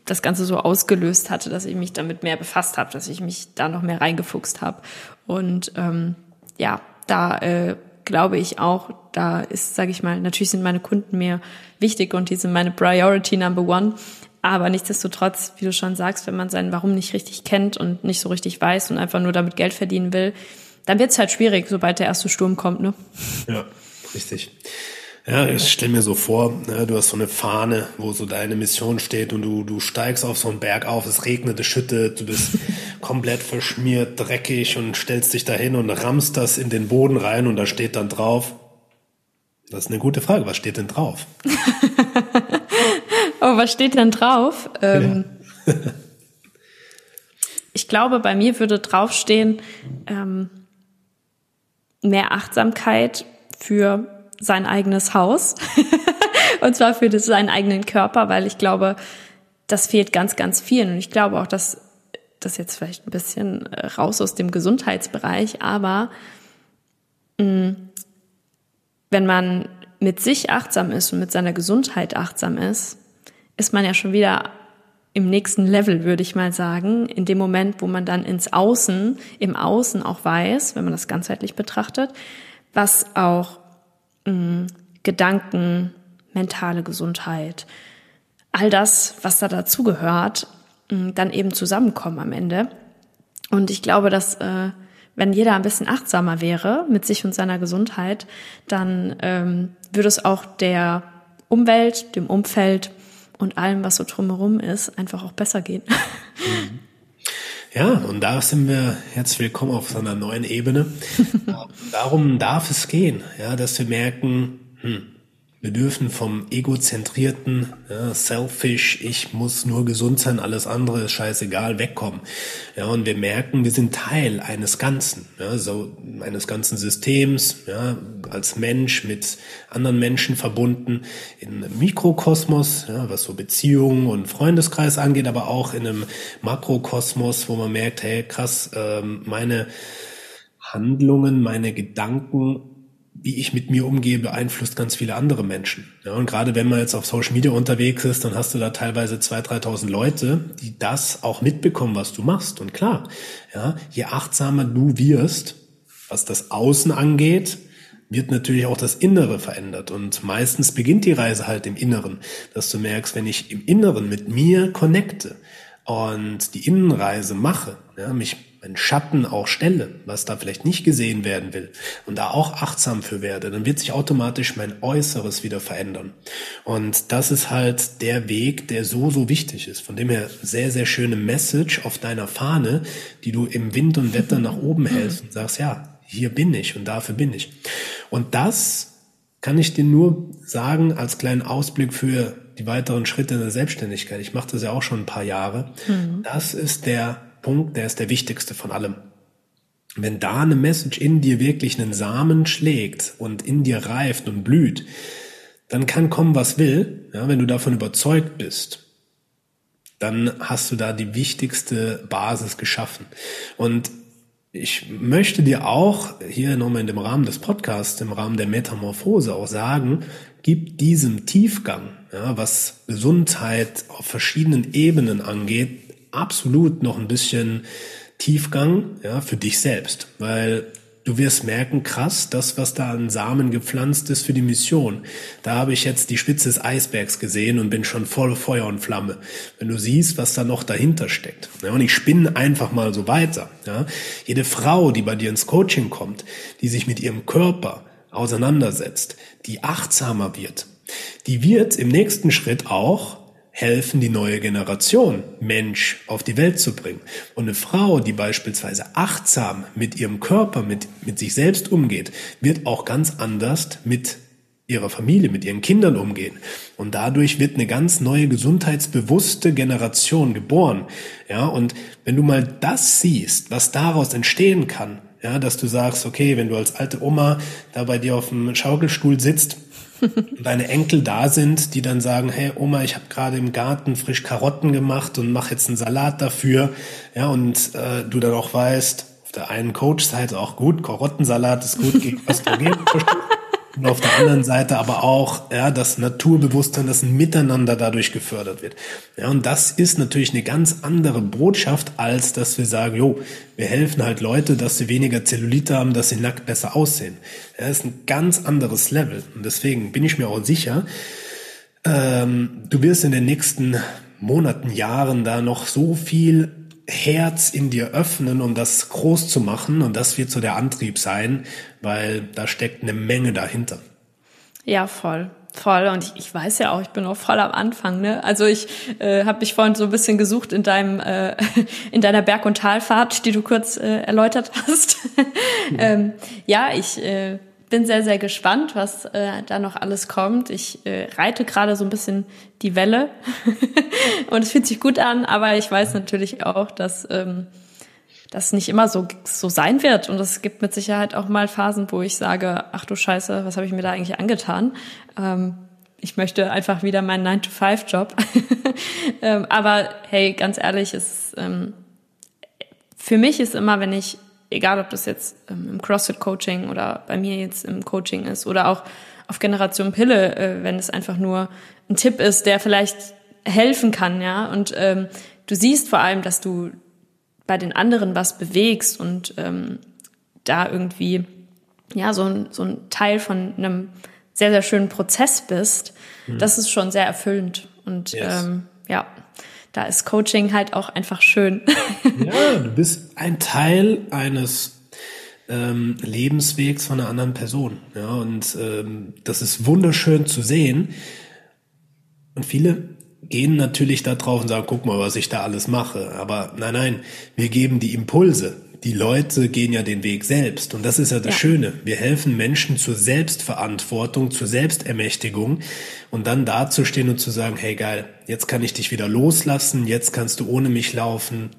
das Ganze so ausgelöst hatte, dass ich mich damit mehr befasst habe, dass ich mich da noch mehr reingefuchst habe und ähm, ja, da äh, glaube ich auch, da ist, sage ich mal, natürlich sind meine Kunden mir wichtig und die sind meine Priority Number One. Aber nichtsdestotrotz, wie du schon sagst, wenn man sein Warum nicht richtig kennt und nicht so richtig weiß und einfach nur damit Geld verdienen will, dann wird es halt schwierig, sobald der erste Sturm kommt, ne? Ja. Richtig. Ja, ich stell mir so vor, ne, du hast so eine Fahne, wo so deine Mission steht und du, du steigst auf so einen Berg auf, es regnet, es schüttet, du bist komplett verschmiert, dreckig und stellst dich dahin und rammst das in den Boden rein und da steht dann drauf. Das ist eine gute Frage. Was steht denn drauf? oh, was steht denn drauf? Ähm, ja. ich glaube, bei mir würde draufstehen, ähm, mehr Achtsamkeit für sein eigenes Haus. Und zwar für das, seinen eigenen Körper, weil ich glaube, das fehlt ganz, ganz vielen. Und ich glaube auch, dass das jetzt vielleicht ein bisschen äh, raus aus dem Gesundheitsbereich, aber mh, mm, wenn man mit sich achtsam ist und mit seiner Gesundheit achtsam ist, ist man ja schon wieder im nächsten Level, würde ich mal sagen, in dem Moment, wo man dann ins Außen, im Außen auch weiß, wenn man das ganzheitlich betrachtet, was auch mh, Gedanken, mentale Gesundheit, all das, was da dazugehört, dann eben zusammenkommen am Ende. Und ich glaube, dass äh, wenn jeder ein bisschen achtsamer wäre mit sich und seiner Gesundheit, dann ähm, würde es auch der Umwelt, dem Umfeld und allem, was so drumherum ist, einfach auch besser gehen. Ja, und da sind wir jetzt willkommen auf einer neuen Ebene. Darum darf es gehen, ja, dass wir merken, hm, wir dürfen vom egozentrierten, ja, selfish, ich muss nur gesund sein, alles andere ist scheißegal, wegkommen. Ja, und wir merken, wir sind Teil eines Ganzen, ja, so eines ganzen Systems, ja, als Mensch mit anderen Menschen verbunden, in Mikrokosmos, ja, was so Beziehungen und Freundeskreis angeht, aber auch in einem Makrokosmos, wo man merkt, hey, krass, ähm, meine Handlungen, meine Gedanken wie ich mit mir umgehe, beeinflusst ganz viele andere Menschen. Ja, und gerade wenn man jetzt auf Social Media unterwegs ist, dann hast du da teilweise 2.000, 3.000 Leute, die das auch mitbekommen, was du machst. Und klar, ja, je achtsamer du wirst, was das Außen angeht, wird natürlich auch das Innere verändert. Und meistens beginnt die Reise halt im Inneren, dass du merkst, wenn ich im Inneren mit mir connecte und die Innenreise mache, ja, mich meinen Schatten auch stelle, was da vielleicht nicht gesehen werden will und da auch achtsam für werde, dann wird sich automatisch mein Äußeres wieder verändern. Und das ist halt der Weg, der so, so wichtig ist. Von dem her sehr, sehr schöne Message auf deiner Fahne, die du im Wind und Wetter nach oben hältst und sagst, ja, hier bin ich und dafür bin ich. Und das kann ich dir nur sagen als kleinen Ausblick für die weiteren Schritte in der Selbstständigkeit. Ich mache das ja auch schon ein paar Jahre. Mhm. Das ist der Punkt, der ist der wichtigste von allem. Wenn da eine Message in dir wirklich einen Samen schlägt und in dir reift und blüht, dann kann kommen, was will. Ja, wenn du davon überzeugt bist, dann hast du da die wichtigste Basis geschaffen. Und ich möchte dir auch hier nochmal in dem Rahmen des Podcasts, im Rahmen der Metamorphose auch sagen, gib diesem Tiefgang, ja, was Gesundheit auf verschiedenen Ebenen angeht, absolut noch ein bisschen Tiefgang ja, für dich selbst, weil du wirst merken, krass, das, was da an Samen gepflanzt ist für die Mission. Da habe ich jetzt die Spitze des Eisbergs gesehen und bin schon voll Feuer und Flamme. Wenn du siehst, was da noch dahinter steckt. Ja, und ich spinne einfach mal so weiter. Ja. Jede Frau, die bei dir ins Coaching kommt, die sich mit ihrem Körper auseinandersetzt, die achtsamer wird, die wird im nächsten Schritt auch helfen, die neue Generation Mensch auf die Welt zu bringen. Und eine Frau, die beispielsweise achtsam mit ihrem Körper, mit, mit sich selbst umgeht, wird auch ganz anders mit ihrer Familie, mit ihren Kindern umgehen. Und dadurch wird eine ganz neue gesundheitsbewusste Generation geboren. Ja, und wenn du mal das siehst, was daraus entstehen kann, ja, dass du sagst, okay, wenn du als alte Oma da bei dir auf dem Schaukelstuhl sitzt deine Enkel da sind, die dann sagen, hey Oma, ich habe gerade im Garten frisch Karotten gemacht und mache jetzt einen Salat dafür. Ja, und äh, du dann auch weißt, auf der einen Coach-Seite auch gut, Karottensalat ist gut gegen Östrogen. Und auf der anderen Seite aber auch, ja, das Naturbewusstsein, das Miteinander dadurch gefördert wird. Ja, und das ist natürlich eine ganz andere Botschaft, als dass wir sagen, jo, wir helfen halt Leute, dass sie weniger Zellulite haben, dass sie nackt besser aussehen. Ja, das ist ein ganz anderes Level. Und deswegen bin ich mir auch sicher, ähm, du wirst in den nächsten Monaten, Jahren da noch so viel Herz in dir öffnen, um das groß zu machen. Und das wird so der Antrieb sein, weil da steckt eine Menge dahinter. Ja, voll. Voll und ich, ich weiß ja auch, ich bin auch voll am Anfang. Ne? Also ich äh, habe mich vorhin so ein bisschen gesucht in deinem äh, in deiner Berg- und Talfahrt, die du kurz äh, erläutert hast. Ähm, ja, ich äh, bin sehr sehr gespannt, was äh, da noch alles kommt. Ich äh, reite gerade so ein bisschen die Welle und es fühlt sich gut an, aber ich weiß natürlich auch, dass ähm, das nicht immer so, so sein wird. Und es gibt mit Sicherheit auch mal Phasen, wo ich sage, ach du Scheiße, was habe ich mir da eigentlich angetan? Ähm, ich möchte einfach wieder meinen 9-to-5-Job. ähm, aber hey, ganz ehrlich, es, ähm, für mich ist immer, wenn ich, egal ob das jetzt ähm, im CrossFit-Coaching oder bei mir jetzt im Coaching ist oder auch auf Generation Pille, äh, wenn es einfach nur ein Tipp ist, der vielleicht helfen kann, ja. Und ähm, du siehst vor allem, dass du bei den anderen was bewegst und ähm, da irgendwie ja so ein, so ein Teil von einem sehr, sehr schönen Prozess bist, mhm. das ist schon sehr erfüllend. Und yes. ähm, ja, da ist Coaching halt auch einfach schön. Ja, du bist ein Teil eines ähm, Lebenswegs von einer anderen Person. Ja, und ähm, das ist wunderschön zu sehen. Und viele gehen natürlich da drauf und sagen, guck mal, was ich da alles mache. Aber nein, nein, wir geben die Impulse. Die Leute gehen ja den Weg selbst. Und das ist ja das ja. Schöne. Wir helfen Menschen zur Selbstverantwortung, zur Selbstermächtigung und dann dazustehen und zu sagen, hey geil, jetzt kann ich dich wieder loslassen, jetzt kannst du ohne mich laufen.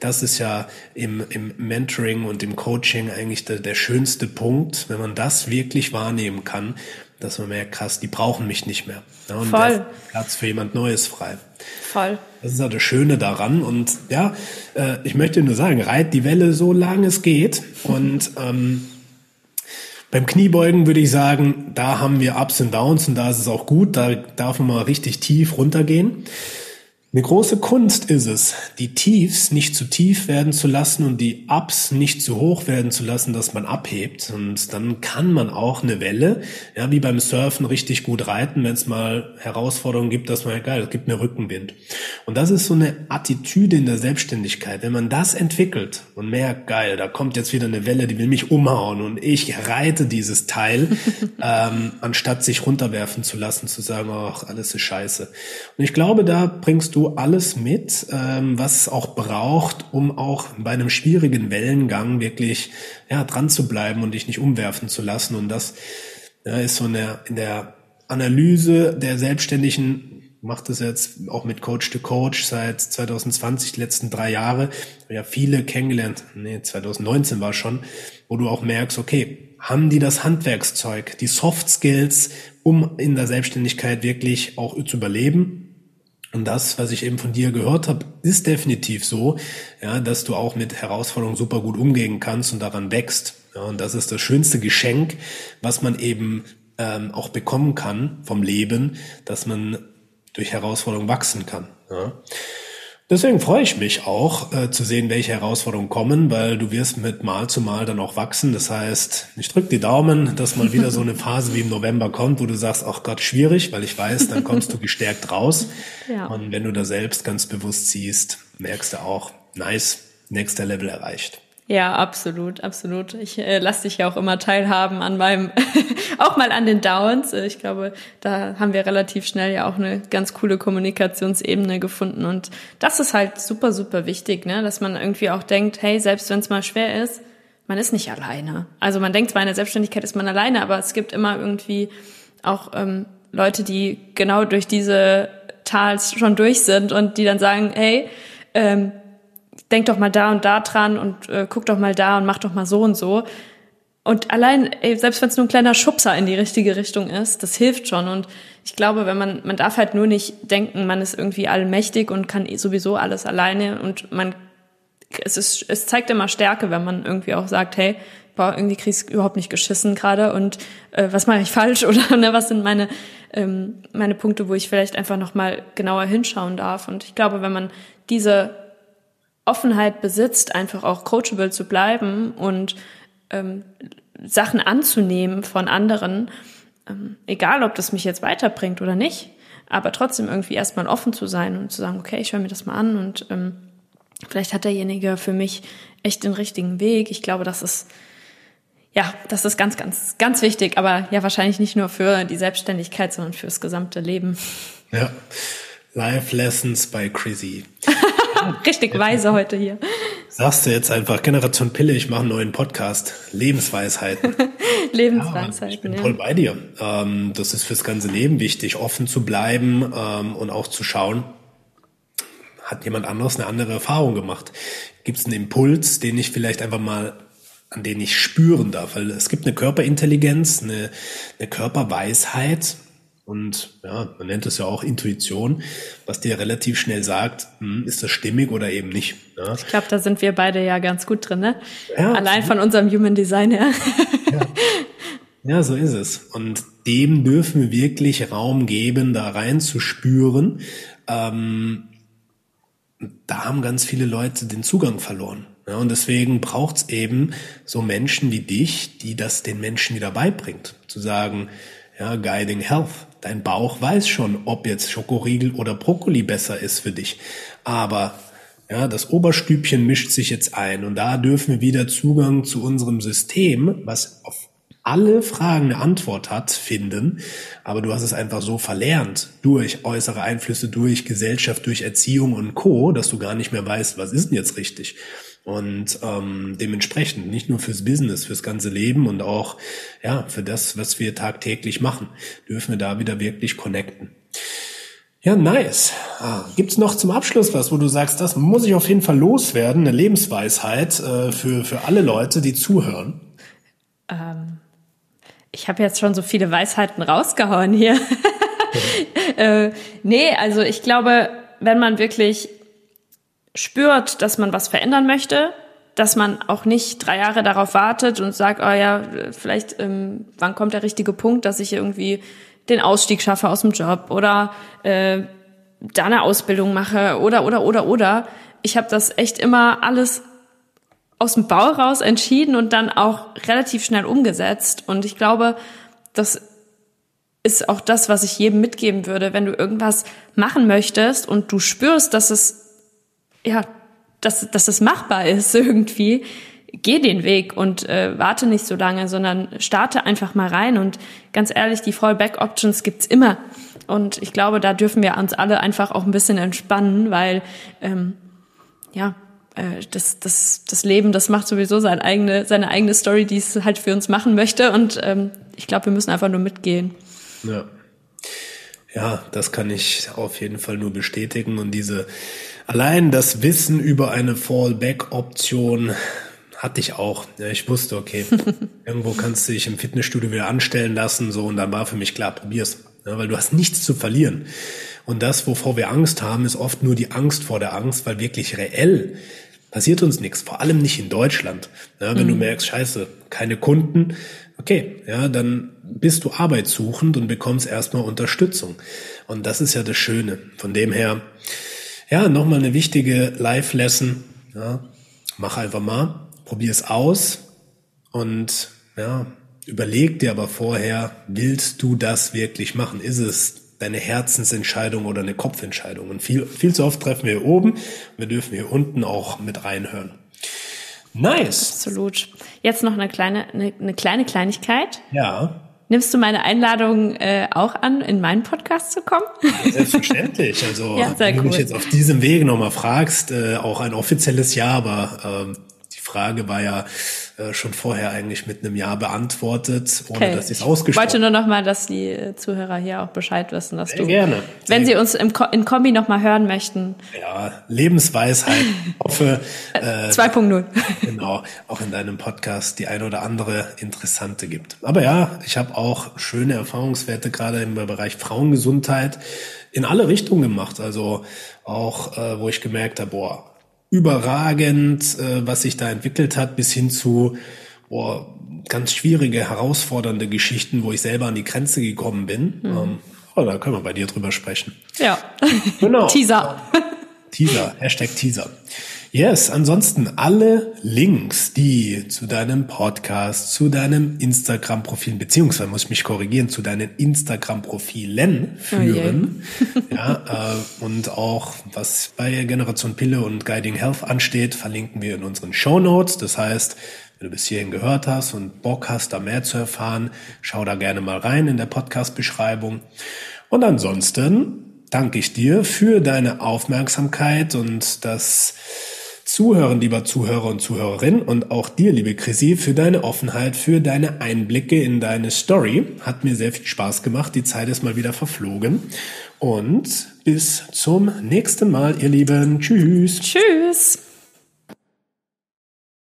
Das ist ja im, im Mentoring und im Coaching eigentlich der, der schönste Punkt, wenn man das wirklich wahrnehmen kann dass man merkt, krass, die brauchen mich nicht mehr. Ja, und Voll. Platz für jemand Neues frei. Voll. Das ist halt das Schöne daran. Und ja, äh, ich möchte nur sagen, reit die Welle so lange es geht. Und ähm, beim Kniebeugen würde ich sagen, da haben wir Ups und Downs und da ist es auch gut. Da darf man mal richtig tief runtergehen. Eine große Kunst ist es, die Tiefs nicht zu tief werden zu lassen und die Ups nicht zu hoch werden zu lassen, dass man abhebt. Und dann kann man auch eine Welle, ja, wie beim Surfen, richtig gut reiten, wenn es mal Herausforderungen gibt, dass man, geil, es gibt mir Rückenwind. Und das ist so eine Attitüde in der Selbstständigkeit. Wenn man das entwickelt und merkt, geil, da kommt jetzt wieder eine Welle, die will mich umhauen und ich reite dieses Teil, ähm, anstatt sich runterwerfen zu lassen, zu sagen, ach, alles ist scheiße. Und ich glaube, da bringst du alles mit, ähm, was es auch braucht, um auch bei einem schwierigen Wellengang wirklich ja, dran zu bleiben und dich nicht umwerfen zu lassen. Und das ja, ist so eine, in der Analyse der Selbstständigen, macht es jetzt auch mit Coach to Coach seit 2020, die letzten drei Jahre, ja viele kennengelernt, nee, 2019 war schon, wo du auch merkst, okay, haben die das Handwerkszeug, die Soft Skills, um in der Selbstständigkeit wirklich auch zu überleben und das, was ich eben von dir gehört habe, ist definitiv so, ja, dass du auch mit Herausforderungen super gut umgehen kannst und daran wächst. Ja, und das ist das schönste Geschenk, was man eben ähm, auch bekommen kann vom Leben, dass man durch Herausforderungen wachsen kann. Ja. Deswegen freue ich mich auch äh, zu sehen, welche Herausforderungen kommen, weil du wirst mit Mal zu Mal dann auch wachsen. Das heißt, ich drücke die Daumen, dass mal wieder so eine Phase wie im November kommt, wo du sagst, ach Gott, schwierig, weil ich weiß, dann kommst du gestärkt raus. Ja. Und wenn du da selbst ganz bewusst siehst, merkst du auch, nice, nächster Level erreicht. Ja, absolut, absolut. Ich äh, lasse dich ja auch immer teilhaben an meinem, auch mal an den Downs. Äh, ich glaube, da haben wir relativ schnell ja auch eine ganz coole Kommunikationsebene gefunden. Und das ist halt super, super wichtig, ne? dass man irgendwie auch denkt, hey, selbst wenn es mal schwer ist, man ist nicht alleine. Also man denkt zwar in der Selbstständigkeit ist man alleine, aber es gibt immer irgendwie auch ähm, Leute, die genau durch diese Tals schon durch sind und die dann sagen, hey, ähm, denk doch mal da und da dran und äh, guck doch mal da und mach doch mal so und so. Und allein, ey, selbst wenn es nur ein kleiner Schubser in die richtige Richtung ist, das hilft schon. Und ich glaube, wenn man, man darf halt nur nicht denken, man ist irgendwie allmächtig und kann sowieso alles alleine und man, es ist, es zeigt immer Stärke, wenn man irgendwie auch sagt, hey, boah, irgendwie krieg ich überhaupt nicht geschissen gerade und äh, was mache ich falsch oder ne, was sind meine ähm, meine Punkte, wo ich vielleicht einfach noch mal genauer hinschauen darf. Und ich glaube, wenn man diese Offenheit besitzt, einfach auch coachable zu bleiben und ähm, Sachen anzunehmen von anderen, ähm, egal ob das mich jetzt weiterbringt oder nicht, aber trotzdem irgendwie erstmal offen zu sein und zu sagen, okay, ich höre mir das mal an und ähm, vielleicht hat derjenige für mich echt den richtigen Weg. Ich glaube, das ist ja, das ist ganz, ganz, ganz wichtig, aber ja, wahrscheinlich nicht nur für die Selbstständigkeit, sondern fürs gesamte Leben. Ja. Life Lessons by Chrissy. Richtig weise heute hier. Sagst du jetzt einfach Generation Pille, ich mache einen neuen Podcast. Lebensweisheiten. Lebensweisheiten. Ja, ich bin ja. voll bei dir. Ähm, das ist fürs ganze Leben wichtig, offen zu bleiben ähm, und auch zu schauen, hat jemand anderes eine andere Erfahrung gemacht? Gibt es einen Impuls, den ich vielleicht einfach mal an den ich spüren darf, weil es gibt eine Körperintelligenz, eine, eine Körperweisheit, und ja, man nennt es ja auch Intuition, was dir relativ schnell sagt, hm, ist das stimmig oder eben nicht. Ja? Ich glaube, da sind wir beide ja ganz gut drin, ne? Ja, Allein von unserem Human Design her. Ja. ja, so ist es. Und dem dürfen wir wirklich Raum geben, da reinzuspüren. Ähm, da haben ganz viele Leute den Zugang verloren. Ja, und deswegen braucht's eben so Menschen wie dich, die das den Menschen wieder beibringt. Zu sagen, ja, Guiding Health. Dein Bauch weiß schon, ob jetzt Schokoriegel oder Brokkoli besser ist für dich. Aber ja, das Oberstübchen mischt sich jetzt ein und da dürfen wir wieder Zugang zu unserem System, was auf alle Fragen eine Antwort hat, finden. Aber du hast es einfach so verlernt durch äußere Einflüsse, durch Gesellschaft, durch Erziehung und Co., dass du gar nicht mehr weißt, was ist denn jetzt richtig. Und ähm, dementsprechend nicht nur fürs Business, fürs ganze Leben und auch ja für das, was wir tagtäglich machen, dürfen wir da wieder wirklich connecten. Ja, nice. Ah, gibt's noch zum Abschluss was, wo du sagst, das muss ich auf jeden Fall loswerden, eine Lebensweisheit äh, für, für alle Leute, die zuhören? Ähm, ich habe jetzt schon so viele Weisheiten rausgehauen hier. äh, nee, also ich glaube, wenn man wirklich spürt, dass man was verändern möchte, dass man auch nicht drei Jahre darauf wartet und sagt, oh ja, vielleicht, ähm, wann kommt der richtige Punkt, dass ich irgendwie den Ausstieg schaffe aus dem Job oder äh, da eine Ausbildung mache oder oder oder oder. Ich habe das echt immer alles aus dem Bau raus entschieden und dann auch relativ schnell umgesetzt. Und ich glaube, das ist auch das, was ich jedem mitgeben würde, wenn du irgendwas machen möchtest und du spürst, dass es ja, dass, dass es machbar ist irgendwie, geh den Weg und äh, warte nicht so lange, sondern starte einfach mal rein. Und ganz ehrlich, die Fallback-Options gibt's immer. Und ich glaube, da dürfen wir uns alle einfach auch ein bisschen entspannen, weil ähm, ja, äh, das, das, das Leben, das macht sowieso seine eigene, seine eigene Story, die es halt für uns machen möchte. Und ähm, ich glaube, wir müssen einfach nur mitgehen. Ja. Ja, das kann ich auf jeden Fall nur bestätigen. Und diese Allein das Wissen über eine Fallback-Option hatte ich auch. Ja, ich wusste, okay, irgendwo kannst du dich im Fitnessstudio wieder anstellen lassen, so, und dann war für mich klar, probier's. Ja, weil du hast nichts zu verlieren. Und das, wovor wir Angst haben, ist oft nur die Angst vor der Angst, weil wirklich reell passiert uns nichts, vor allem nicht in Deutschland. Ja, wenn mhm. du merkst, scheiße, keine Kunden, okay, ja, dann bist du arbeitssuchend und bekommst erstmal Unterstützung. Und das ist ja das Schöne. Von dem her, ja, nochmal eine wichtige Live-Lesson. Ja, mach einfach mal, probier es aus und ja, überleg dir aber vorher, willst du das wirklich machen? Ist es deine Herzensentscheidung oder eine Kopfentscheidung? Und viel, viel zu oft treffen wir hier oben, wir dürfen hier unten auch mit reinhören. Nice. Absolut. Jetzt noch eine kleine, eine, eine kleine Kleinigkeit. Ja. Nimmst du meine Einladung äh, auch an, in meinen Podcast zu kommen? Selbstverständlich. Also ja, wenn du mich jetzt auf diesem Weg nochmal fragst, äh, auch ein offizielles Ja, aber ähm, die Frage war ja äh, schon vorher eigentlich mit einem Ja beantwortet, ohne okay. dass ich es ausgesprochen. Ich wollte nur nochmal, dass die äh, Zuhörer hier auch Bescheid wissen, dass Sehr du, gerne. wenn sie uns im Ko in Kombi nochmal hören möchten. Ja, Lebensweisheit. Hoffe. Äh, 2.0. Genau, auch in deinem Podcast die ein oder andere interessante gibt. Aber ja, ich habe auch schöne Erfahrungswerte gerade im Bereich Frauengesundheit in alle Richtungen gemacht. Also auch, äh, wo ich gemerkt habe, boah, überragend, äh, was sich da entwickelt hat, bis hin zu boah, ganz schwierige, herausfordernde Geschichten, wo ich selber an die Grenze gekommen bin. Mhm. Ähm, oh, da können wir bei dir drüber sprechen. Ja, genau. Teaser. Teaser, Hashtag Teaser. Yes, ansonsten alle Links, die zu deinem Podcast, zu deinem Instagram-Profil, beziehungsweise muss ich mich korrigieren, zu deinen Instagram-Profilen führen. Oh ja, äh, und auch was bei Generation Pille und Guiding Health ansteht, verlinken wir in unseren Show Notes. Das heißt, Wenn du bis hierhin gehört hast und Bock hast, da mehr zu erfahren, schau da gerne mal rein in der Podcast-Beschreibung. Und ansonsten danke ich dir für deine Aufmerksamkeit und das Zuhören, lieber Zuhörer und Zuhörerin und auch dir, liebe Chrissy, für deine Offenheit, für deine Einblicke in deine Story. Hat mir sehr viel Spaß gemacht. Die Zeit ist mal wieder verflogen. Und bis zum nächsten Mal, ihr Lieben. Tschüss. Tschüss.